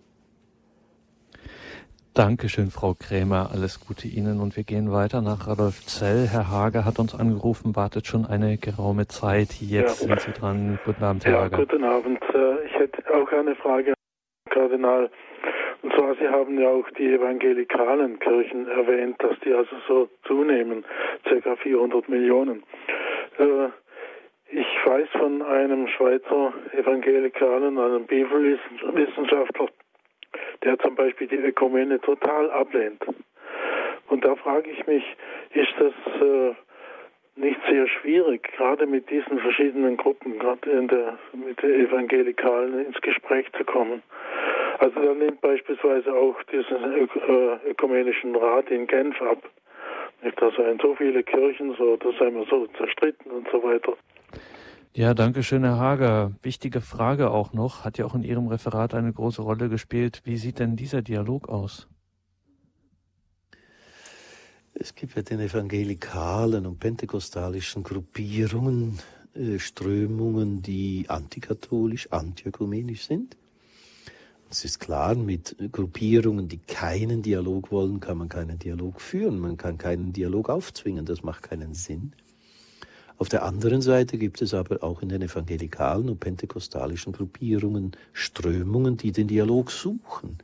Dankeschön, Frau Krämer. Alles Gute Ihnen. Und wir gehen weiter nach Radolf Zell. Herr Hage hat uns angerufen, wartet schon eine geraume Zeit. Jetzt ja. sind Sie dran. Guten Abend, Herr ja, Hage. Guten Abend. Äh, ich hätte auch eine Frage, Kardinal. Und zwar, Sie haben ja auch die evangelikalen Kirchen erwähnt, dass die also so zunehmen, ca. 400 Millionen. Äh, ich weiß von einem Schweizer Evangelikalen, einem Bibelwissenschaftler, der zum Beispiel die Ökumene total ablehnt. Und da frage ich mich, ist das äh, nicht sehr schwierig, gerade mit diesen verschiedenen Gruppen, gerade der, mit den Evangelikalen ins Gespräch zu kommen? Also er lehnt beispielsweise auch diesen äh, ökumenischen Rat in Genf ab. Er in so viele Kirchen so, das sei mal so zerstritten und so weiter. Ja, danke schön, Herr Hager. Wichtige Frage auch noch, hat ja auch in Ihrem Referat eine große Rolle gespielt. Wie sieht denn dieser Dialog aus? Es gibt ja den evangelikalen und pentekostalischen Gruppierungen, äh, Strömungen, die antikatholisch, antiökumenisch sind. Es ist klar, mit Gruppierungen, die keinen Dialog wollen, kann man keinen Dialog führen. Man kann keinen Dialog aufzwingen. Das macht keinen Sinn. Auf der anderen Seite gibt es aber auch in den evangelikalen und pentekostalischen Gruppierungen Strömungen, die den Dialog suchen.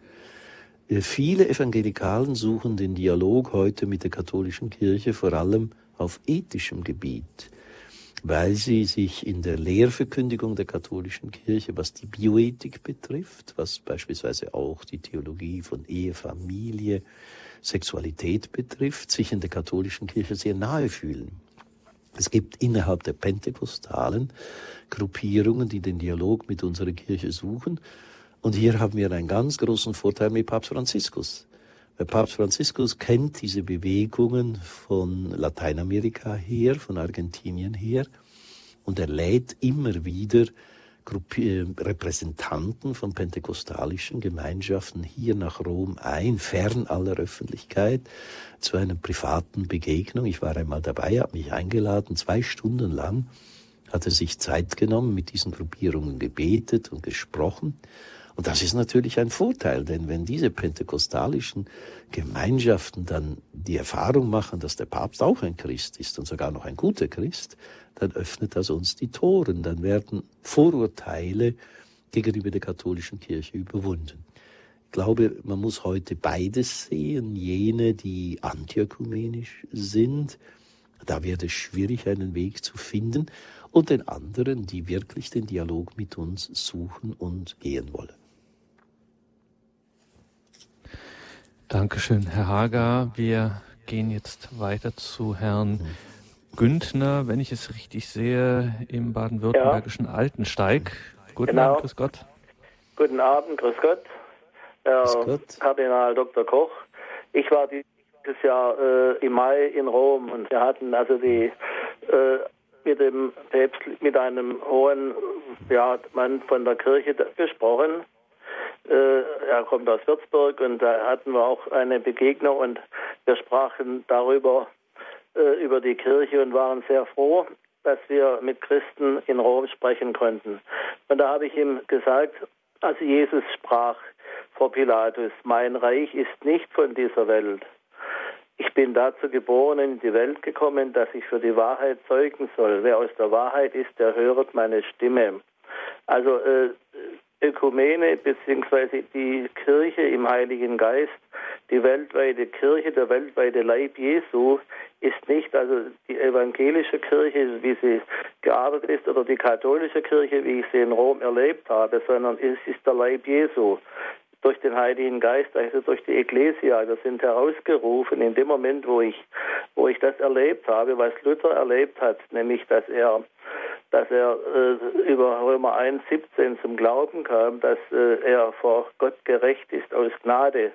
Äh, viele Evangelikalen suchen den Dialog heute mit der katholischen Kirche vor allem auf ethischem Gebiet, weil sie sich in der Lehrverkündigung der katholischen Kirche, was die Bioethik betrifft, was beispielsweise auch die Theologie von Ehe, Familie, Sexualität betrifft, sich in der katholischen Kirche sehr nahe fühlen. Es gibt innerhalb der pentekostalen Gruppierungen, die den Dialog mit unserer Kirche suchen. Und hier haben wir einen ganz großen Vorteil mit Papst Franziskus. Weil Papst Franziskus kennt diese Bewegungen von Lateinamerika her, von Argentinien her. Und er lädt immer wieder Repräsentanten von pentekostalischen Gemeinschaften hier nach Rom ein, fern aller Öffentlichkeit, zu einer privaten Begegnung. Ich war einmal dabei, habe mich eingeladen, zwei Stunden lang hat er sich Zeit genommen, mit diesen Gruppierungen gebetet und gesprochen. Und das ist natürlich ein Vorteil, denn wenn diese pentekostalischen Gemeinschaften dann die Erfahrung machen, dass der Papst auch ein Christ ist und sogar noch ein guter Christ, dann öffnet das uns die Toren, dann werden Vorurteile gegenüber der katholischen Kirche überwunden. Ich glaube, man muss heute beides sehen, jene, die antiökumenisch sind, da wird es schwierig, einen Weg zu finden, und den anderen, die wirklich den Dialog mit uns suchen und gehen wollen. Dankeschön, Herr Hager. Wir gehen jetzt weiter zu Herrn. Güntner, wenn ich es richtig sehe, im baden-württembergischen ja. Altensteig. Guten genau. Abend, grüß Gott. Guten Abend, grüß Gott. Herr grüß Gott. Kardinal Dr. Koch. Ich war dieses Jahr äh, im Mai in Rom und wir hatten also die äh, mit dem Päpst, mit einem hohen ja, Mann von der Kirche gesprochen. Äh, er kommt aus Würzburg und da hatten wir auch eine Begegnung und wir sprachen darüber, äh, über die Kirche und waren sehr froh, dass wir mit Christen in Rom sprechen konnten. Und da habe ich ihm gesagt, also Jesus sprach vor Pilatus, mein Reich ist nicht von dieser Welt. Ich bin dazu geboren in die Welt gekommen, dass ich für die Wahrheit zeugen soll. Wer aus der Wahrheit ist, der hört meine Stimme. Also äh, Ökumene bzw. die Kirche im Heiligen Geist, die weltweite Kirche, der weltweite Leib Jesu ist nicht also die evangelische Kirche, wie sie gearbeitet ist, oder die katholische Kirche, wie ich sie in Rom erlebt habe, sondern es ist der Leib Jesu durch den Heiligen Geist, also durch die Ekklesia. Wir sind herausgerufen in dem Moment, wo ich, wo ich das erlebt habe, was Luther erlebt hat, nämlich, dass er dass er äh, über Römer 1, 17 zum Glauben kam, dass äh, er vor Gott gerecht ist aus Gnade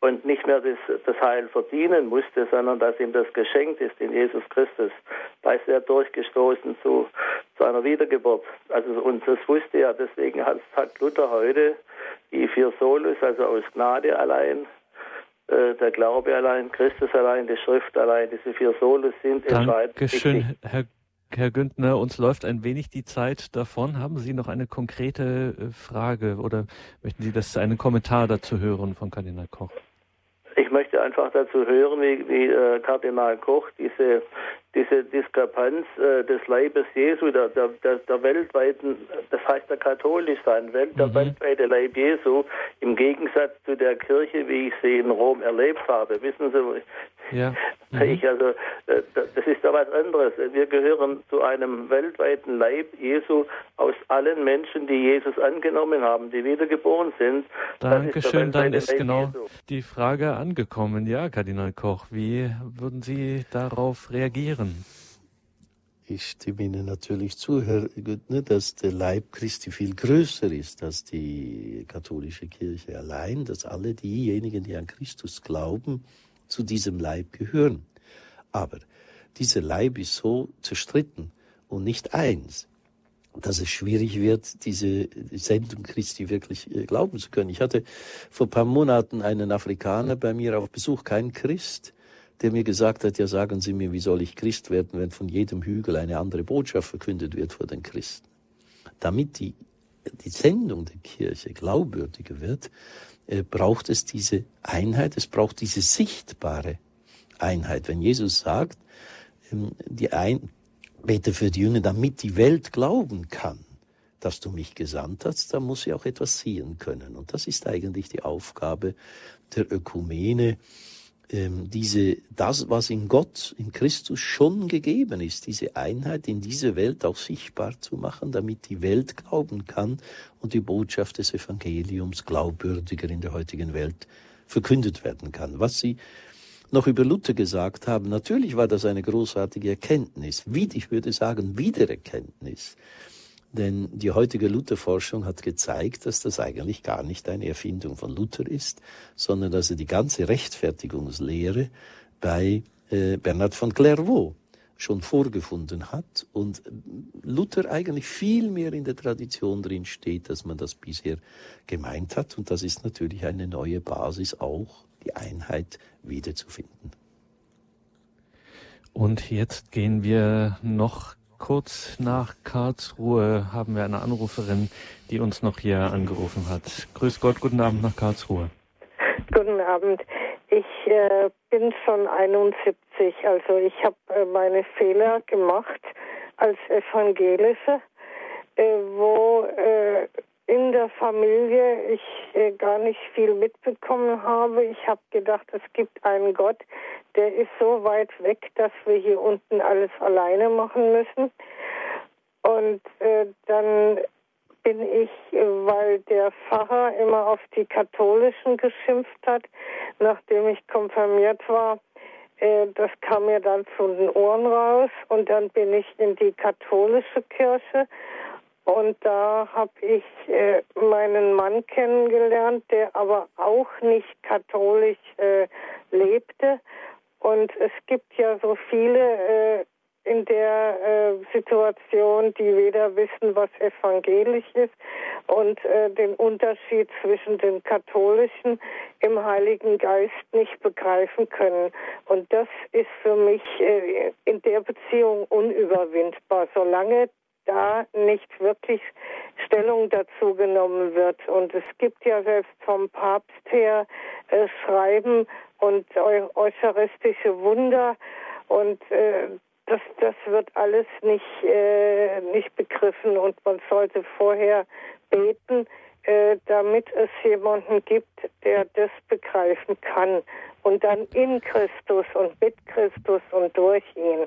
und nicht mehr das, das Heil verdienen musste, sondern dass ihm das geschenkt ist in Jesus Christus. Da ist er durchgestoßen zu, zu einer Wiedergeburt. Also, und das wusste er, deswegen hat, hat Luther heute die vier Solus, also aus Gnade allein, äh, der Glaube allein, Christus allein, die Schrift allein, diese vier Solus sind entscheidend. Dankeschön, Herr Herr Güntner, uns läuft ein wenig die Zeit davon. Haben Sie noch eine konkrete äh, Frage oder möchten Sie das einen Kommentar dazu hören von Kardinal Koch? Ich möchte einfach dazu hören, wie, wie äh, Kardinal Koch diese, diese Diskrepanz äh, des Leibes Jesu, der, der, der, weltweiten, das heißt der katholisch sein, Welt, der mhm. weltweite Leib Jesu, im Gegensatz zu der Kirche, wie ich sie in Rom erlebt habe. Wissen Sie, ja. Mhm. Ich also, äh, das ist ja was anderes. Wir gehören zu einem weltweiten Leib Jesu aus allen Menschen, die Jesus angenommen haben, die wiedergeboren sind. Dankeschön, dann ist genau Jesu. die Frage angekommen. Ja, Kardinal Koch, wie würden Sie darauf reagieren? Ich stimme Ihnen natürlich zu, Herr Güttner, dass der Leib Christi viel größer ist als die katholische Kirche allein, dass alle diejenigen, die an Christus glauben, zu diesem Leib gehören. Aber dieser Leib ist so zerstritten und nicht eins, dass es schwierig wird, diese Sendung Christi wirklich äh, glauben zu können. Ich hatte vor ein paar Monaten einen Afrikaner bei mir auf Besuch, kein Christ, der mir gesagt hat, ja sagen Sie mir, wie soll ich Christ werden, wenn von jedem Hügel eine andere Botschaft verkündet wird vor den Christen. Damit die, die Sendung der Kirche glaubwürdiger wird, braucht es diese Einheit, es braucht diese sichtbare Einheit. Wenn Jesus sagt, ähm, die ein, bete für die Jünger, damit die Welt glauben kann, dass du mich gesandt hast, dann muss sie auch etwas sehen können. Und das ist eigentlich die Aufgabe der Ökumene, ähm, diese, das, was in Gott, in Christus schon gegeben ist, diese Einheit in diese Welt auch sichtbar zu machen, damit die Welt glauben kann und die Botschaft des Evangeliums glaubwürdiger in der heutigen Welt verkündet werden kann. Was Sie noch über Luther gesagt haben, natürlich war das eine großartige Erkenntnis, wie, ich würde sagen, Wiedererkenntnis. Denn die heutige Lutherforschung hat gezeigt, dass das eigentlich gar nicht eine Erfindung von Luther ist, sondern dass er die ganze Rechtfertigungslehre bei äh, Bernhard von Clairvaux schon vorgefunden hat und Luther eigentlich viel mehr in der Tradition drin steht, als man das bisher gemeint hat. Und das ist natürlich eine neue Basis auch, die Einheit wiederzufinden. Und jetzt gehen wir noch kurz nach Karlsruhe haben wir eine Anruferin, die uns noch hier angerufen hat. Grüß Gott, guten Abend nach Karlsruhe. Guten Abend. Ich äh, bin schon 71, also ich habe äh, meine Fehler gemacht als Evangelische, äh, wo äh, in der Familie ich äh, gar nicht viel mitbekommen habe. Ich habe gedacht, es gibt einen Gott, der ist so weit weg, dass wir hier unten alles alleine machen müssen. Und äh, dann bin ich, weil der Pfarrer immer auf die Katholischen geschimpft hat, nachdem ich konfirmiert war, äh, das kam mir dann zu den Ohren raus und dann bin ich in die katholische Kirche und da habe ich äh, meinen Mann kennengelernt, der aber auch nicht katholisch äh, lebte. Und es gibt ja so viele äh, in der äh, Situation, die weder wissen, was evangelisch ist und äh, den Unterschied zwischen den Katholischen im Heiligen Geist nicht begreifen können. Und das ist für mich äh, in der Beziehung unüberwindbar, solange da nicht wirklich Stellung dazu genommen wird. Und es gibt ja selbst vom Papst her äh, Schreiben und eucharistische Wunder und äh, das, das wird alles nicht, äh, nicht begriffen und man sollte vorher beten, äh, damit es jemanden gibt, der das begreifen kann und dann in Christus und mit Christus und durch ihn.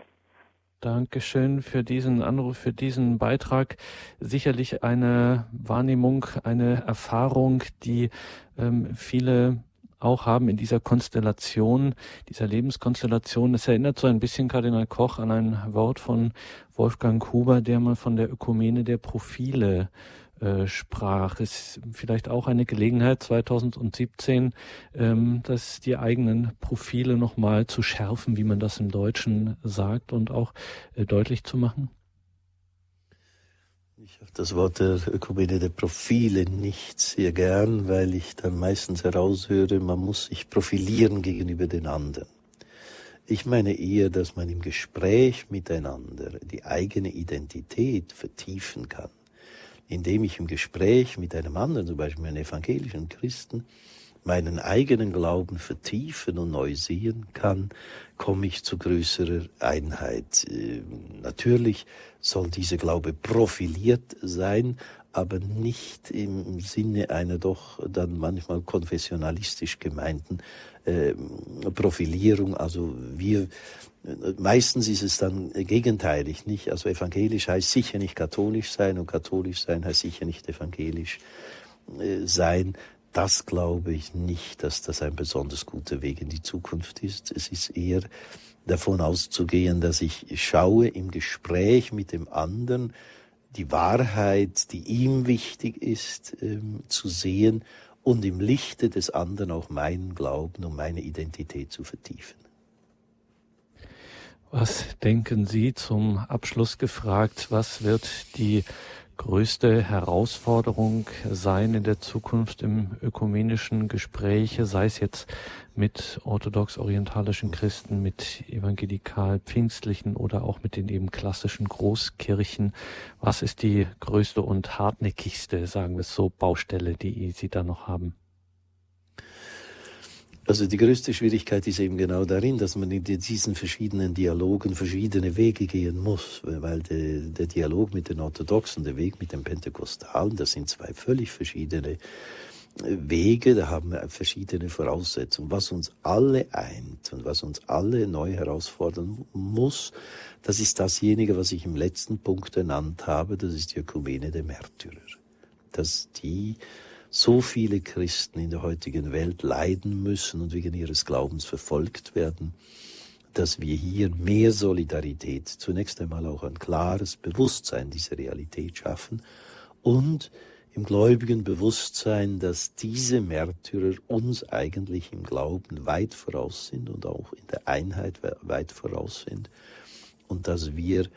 Dankeschön für diesen Anruf, für diesen Beitrag. Sicherlich eine Wahrnehmung, eine Erfahrung, die ähm, viele auch haben in dieser Konstellation, dieser Lebenskonstellation. Es erinnert so ein bisschen Kardinal Koch an ein Wort von Wolfgang Huber, der mal von der Ökumene der Profile äh, sprach. Ist vielleicht auch eine Gelegenheit 2017, ähm, dass die eigenen Profile nochmal zu schärfen, wie man das im Deutschen sagt und auch äh, deutlich zu machen? Ich habe das Wort der Ökumene der Profile nicht sehr gern, weil ich dann meistens heraushöre, man muss sich profilieren gegenüber den anderen. Ich meine eher, dass man im Gespräch miteinander die eigene Identität vertiefen kann, indem ich im Gespräch mit einem anderen, zum Beispiel einem evangelischen Christen, meinen eigenen Glauben vertiefen und neu sehen kann, komme ich zu größerer Einheit. Ähm, natürlich soll dieser Glaube profiliert sein, aber nicht im Sinne einer doch dann manchmal konfessionalistisch gemeinten äh, Profilierung. Also wir meistens ist es dann gegenteilig, nicht? Also evangelisch heißt sicher nicht katholisch sein und katholisch sein heißt sicher nicht evangelisch äh, sein. Das glaube ich nicht, dass das ein besonders guter Weg in die Zukunft ist. Es ist eher davon auszugehen, dass ich schaue im Gespräch mit dem anderen die Wahrheit, die ihm wichtig ist, ähm, zu sehen und im Lichte des anderen auch meinen Glauben und meine Identität zu vertiefen. Was denken Sie zum Abschluss gefragt? Was wird die größte Herausforderung sein in der Zukunft im ökumenischen Gespräch, sei es jetzt mit orthodox-orientalischen Christen, mit evangelikal-pfingstlichen oder auch mit den eben klassischen Großkirchen? Was ist die größte und hartnäckigste, sagen wir es so, Baustelle, die Sie da noch haben? Also die größte Schwierigkeit ist eben genau darin, dass man in diesen verschiedenen Dialogen verschiedene Wege gehen muss, weil der, der Dialog mit den Orthodoxen, der Weg mit den Pentekostalen, das sind zwei völlig verschiedene äh, Wege, da haben wir verschiedene Voraussetzungen. Was uns alle eint und was uns alle neu herausfordern muss, das ist dasjenige, was ich im letzten Punkt genannt habe, das ist die Ökumene der Märtyrer. Dass die so viele Christen in der heutigen Welt leiden müssen und wegen ihres Glaubens verfolgt werden, dass wir hier mehr Solidarität, zunächst einmal auch ein klares Bewusstsein dieser Realität schaffen und im gläubigen Bewusstsein, dass diese Märtyrer uns eigentlich im Glauben weit voraus sind und auch in der Einheit weit voraus sind und dass wir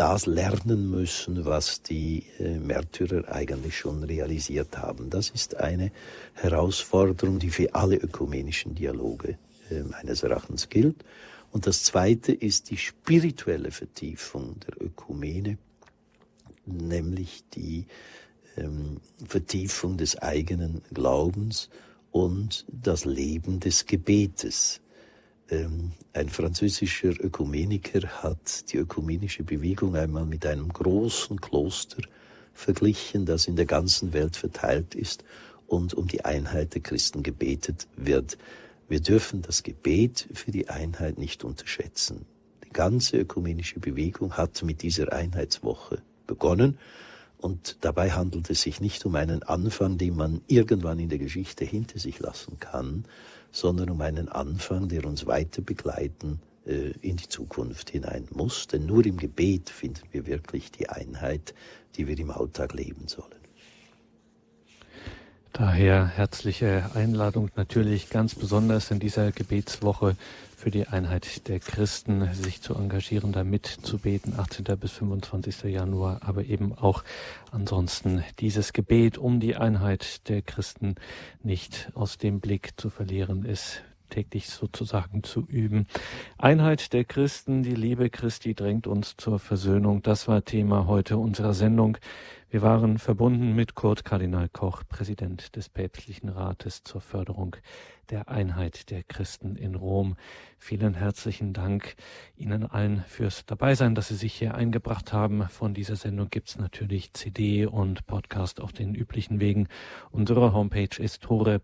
das lernen müssen, was die äh, Märtyrer eigentlich schon realisiert haben. Das ist eine Herausforderung, die für alle ökumenischen Dialoge äh, meines Erachtens gilt. Und das Zweite ist die spirituelle Vertiefung der Ökumene, nämlich die ähm, Vertiefung des eigenen Glaubens und das Leben des Gebetes. Ähm, ein französischer Ökumeniker hat die ökumenische Bewegung einmal mit einem großen Kloster verglichen, das in der ganzen Welt verteilt ist und um die Einheit der Christen gebetet wird. Wir dürfen das Gebet für die Einheit nicht unterschätzen. Die ganze ökumenische Bewegung hat mit dieser Einheitswoche begonnen und dabei handelt es sich nicht um einen Anfang, den man irgendwann in der Geschichte hinter sich lassen kann, sondern um einen Anfang, der uns weiter begleiten äh, in die Zukunft hinein muss. Denn nur im Gebet finden wir wirklich die Einheit, die wir im Alltag leben sollen. Daher herzliche Einladung natürlich ganz besonders in dieser Gebetswoche für die Einheit der Christen, sich zu engagieren, da mitzubeten, 18. bis 25. Januar, aber eben auch ansonsten dieses Gebet um die Einheit der Christen nicht aus dem Blick zu verlieren ist täglich sozusagen zu üben. Einheit der Christen, die Liebe Christi drängt uns zur Versöhnung. Das war Thema heute unserer Sendung. Wir waren verbunden mit Kurt Kardinal Koch, Präsident des Päpstlichen Rates zur Förderung der Einheit der Christen in Rom. Vielen herzlichen Dank Ihnen allen fürs Dabeisein, dass Sie sich hier eingebracht haben. Von dieser Sendung gibt's natürlich CD und Podcast auf den üblichen Wegen. Unsere Homepage ist tore.org.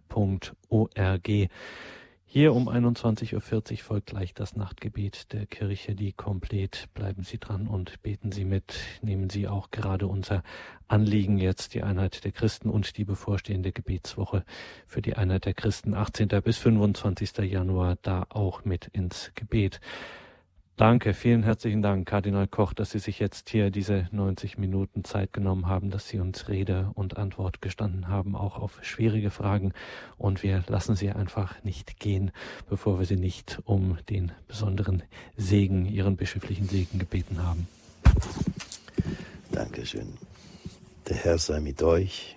Hier um 21.40 Uhr folgt gleich das Nachtgebet der Kirche, die komplett. Bleiben Sie dran und beten Sie mit. Nehmen Sie auch gerade unser Anliegen jetzt, die Einheit der Christen und die bevorstehende Gebetswoche für die Einheit der Christen 18. bis 25. Januar da auch mit ins Gebet. Danke, vielen herzlichen Dank, Kardinal Koch, dass Sie sich jetzt hier diese 90 Minuten Zeit genommen haben, dass Sie uns Rede und Antwort gestanden haben, auch auf schwierige Fragen. Und wir lassen Sie einfach nicht gehen, bevor wir Sie nicht um den besonderen Segen, Ihren bischöflichen Segen gebeten haben. Dankeschön. Der Herr sei mit euch.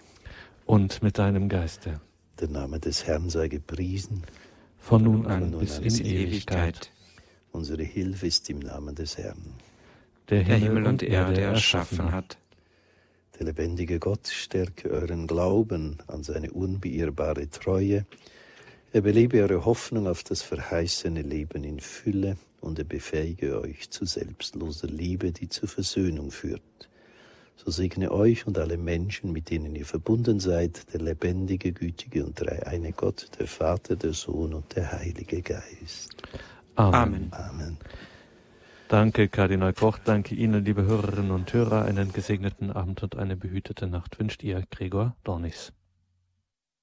Und mit deinem Geiste. Der Name des Herrn sei gepriesen. Von nun an bis in Ewigkeit. Unsere Hilfe ist im Namen des Herrn. Der Himmel, der Himmel und Erde erschaffen hat. Der lebendige Gott stärke euren Glauben an seine unbeirrbare Treue. Er belebe eure Hoffnung auf das verheißene Leben in Fülle und er befähige euch zu selbstloser Liebe, die zur Versöhnung führt. So segne euch und alle Menschen, mit denen ihr verbunden seid, der lebendige, gütige und dreieine Gott, der Vater, der Sohn und der Heilige Geist. Amen. Amen. Danke, Kardinal Koch. Danke Ihnen, liebe Hörerinnen und Hörer. Einen gesegneten Abend und eine behütete Nacht wünscht Ihr Gregor Dornis.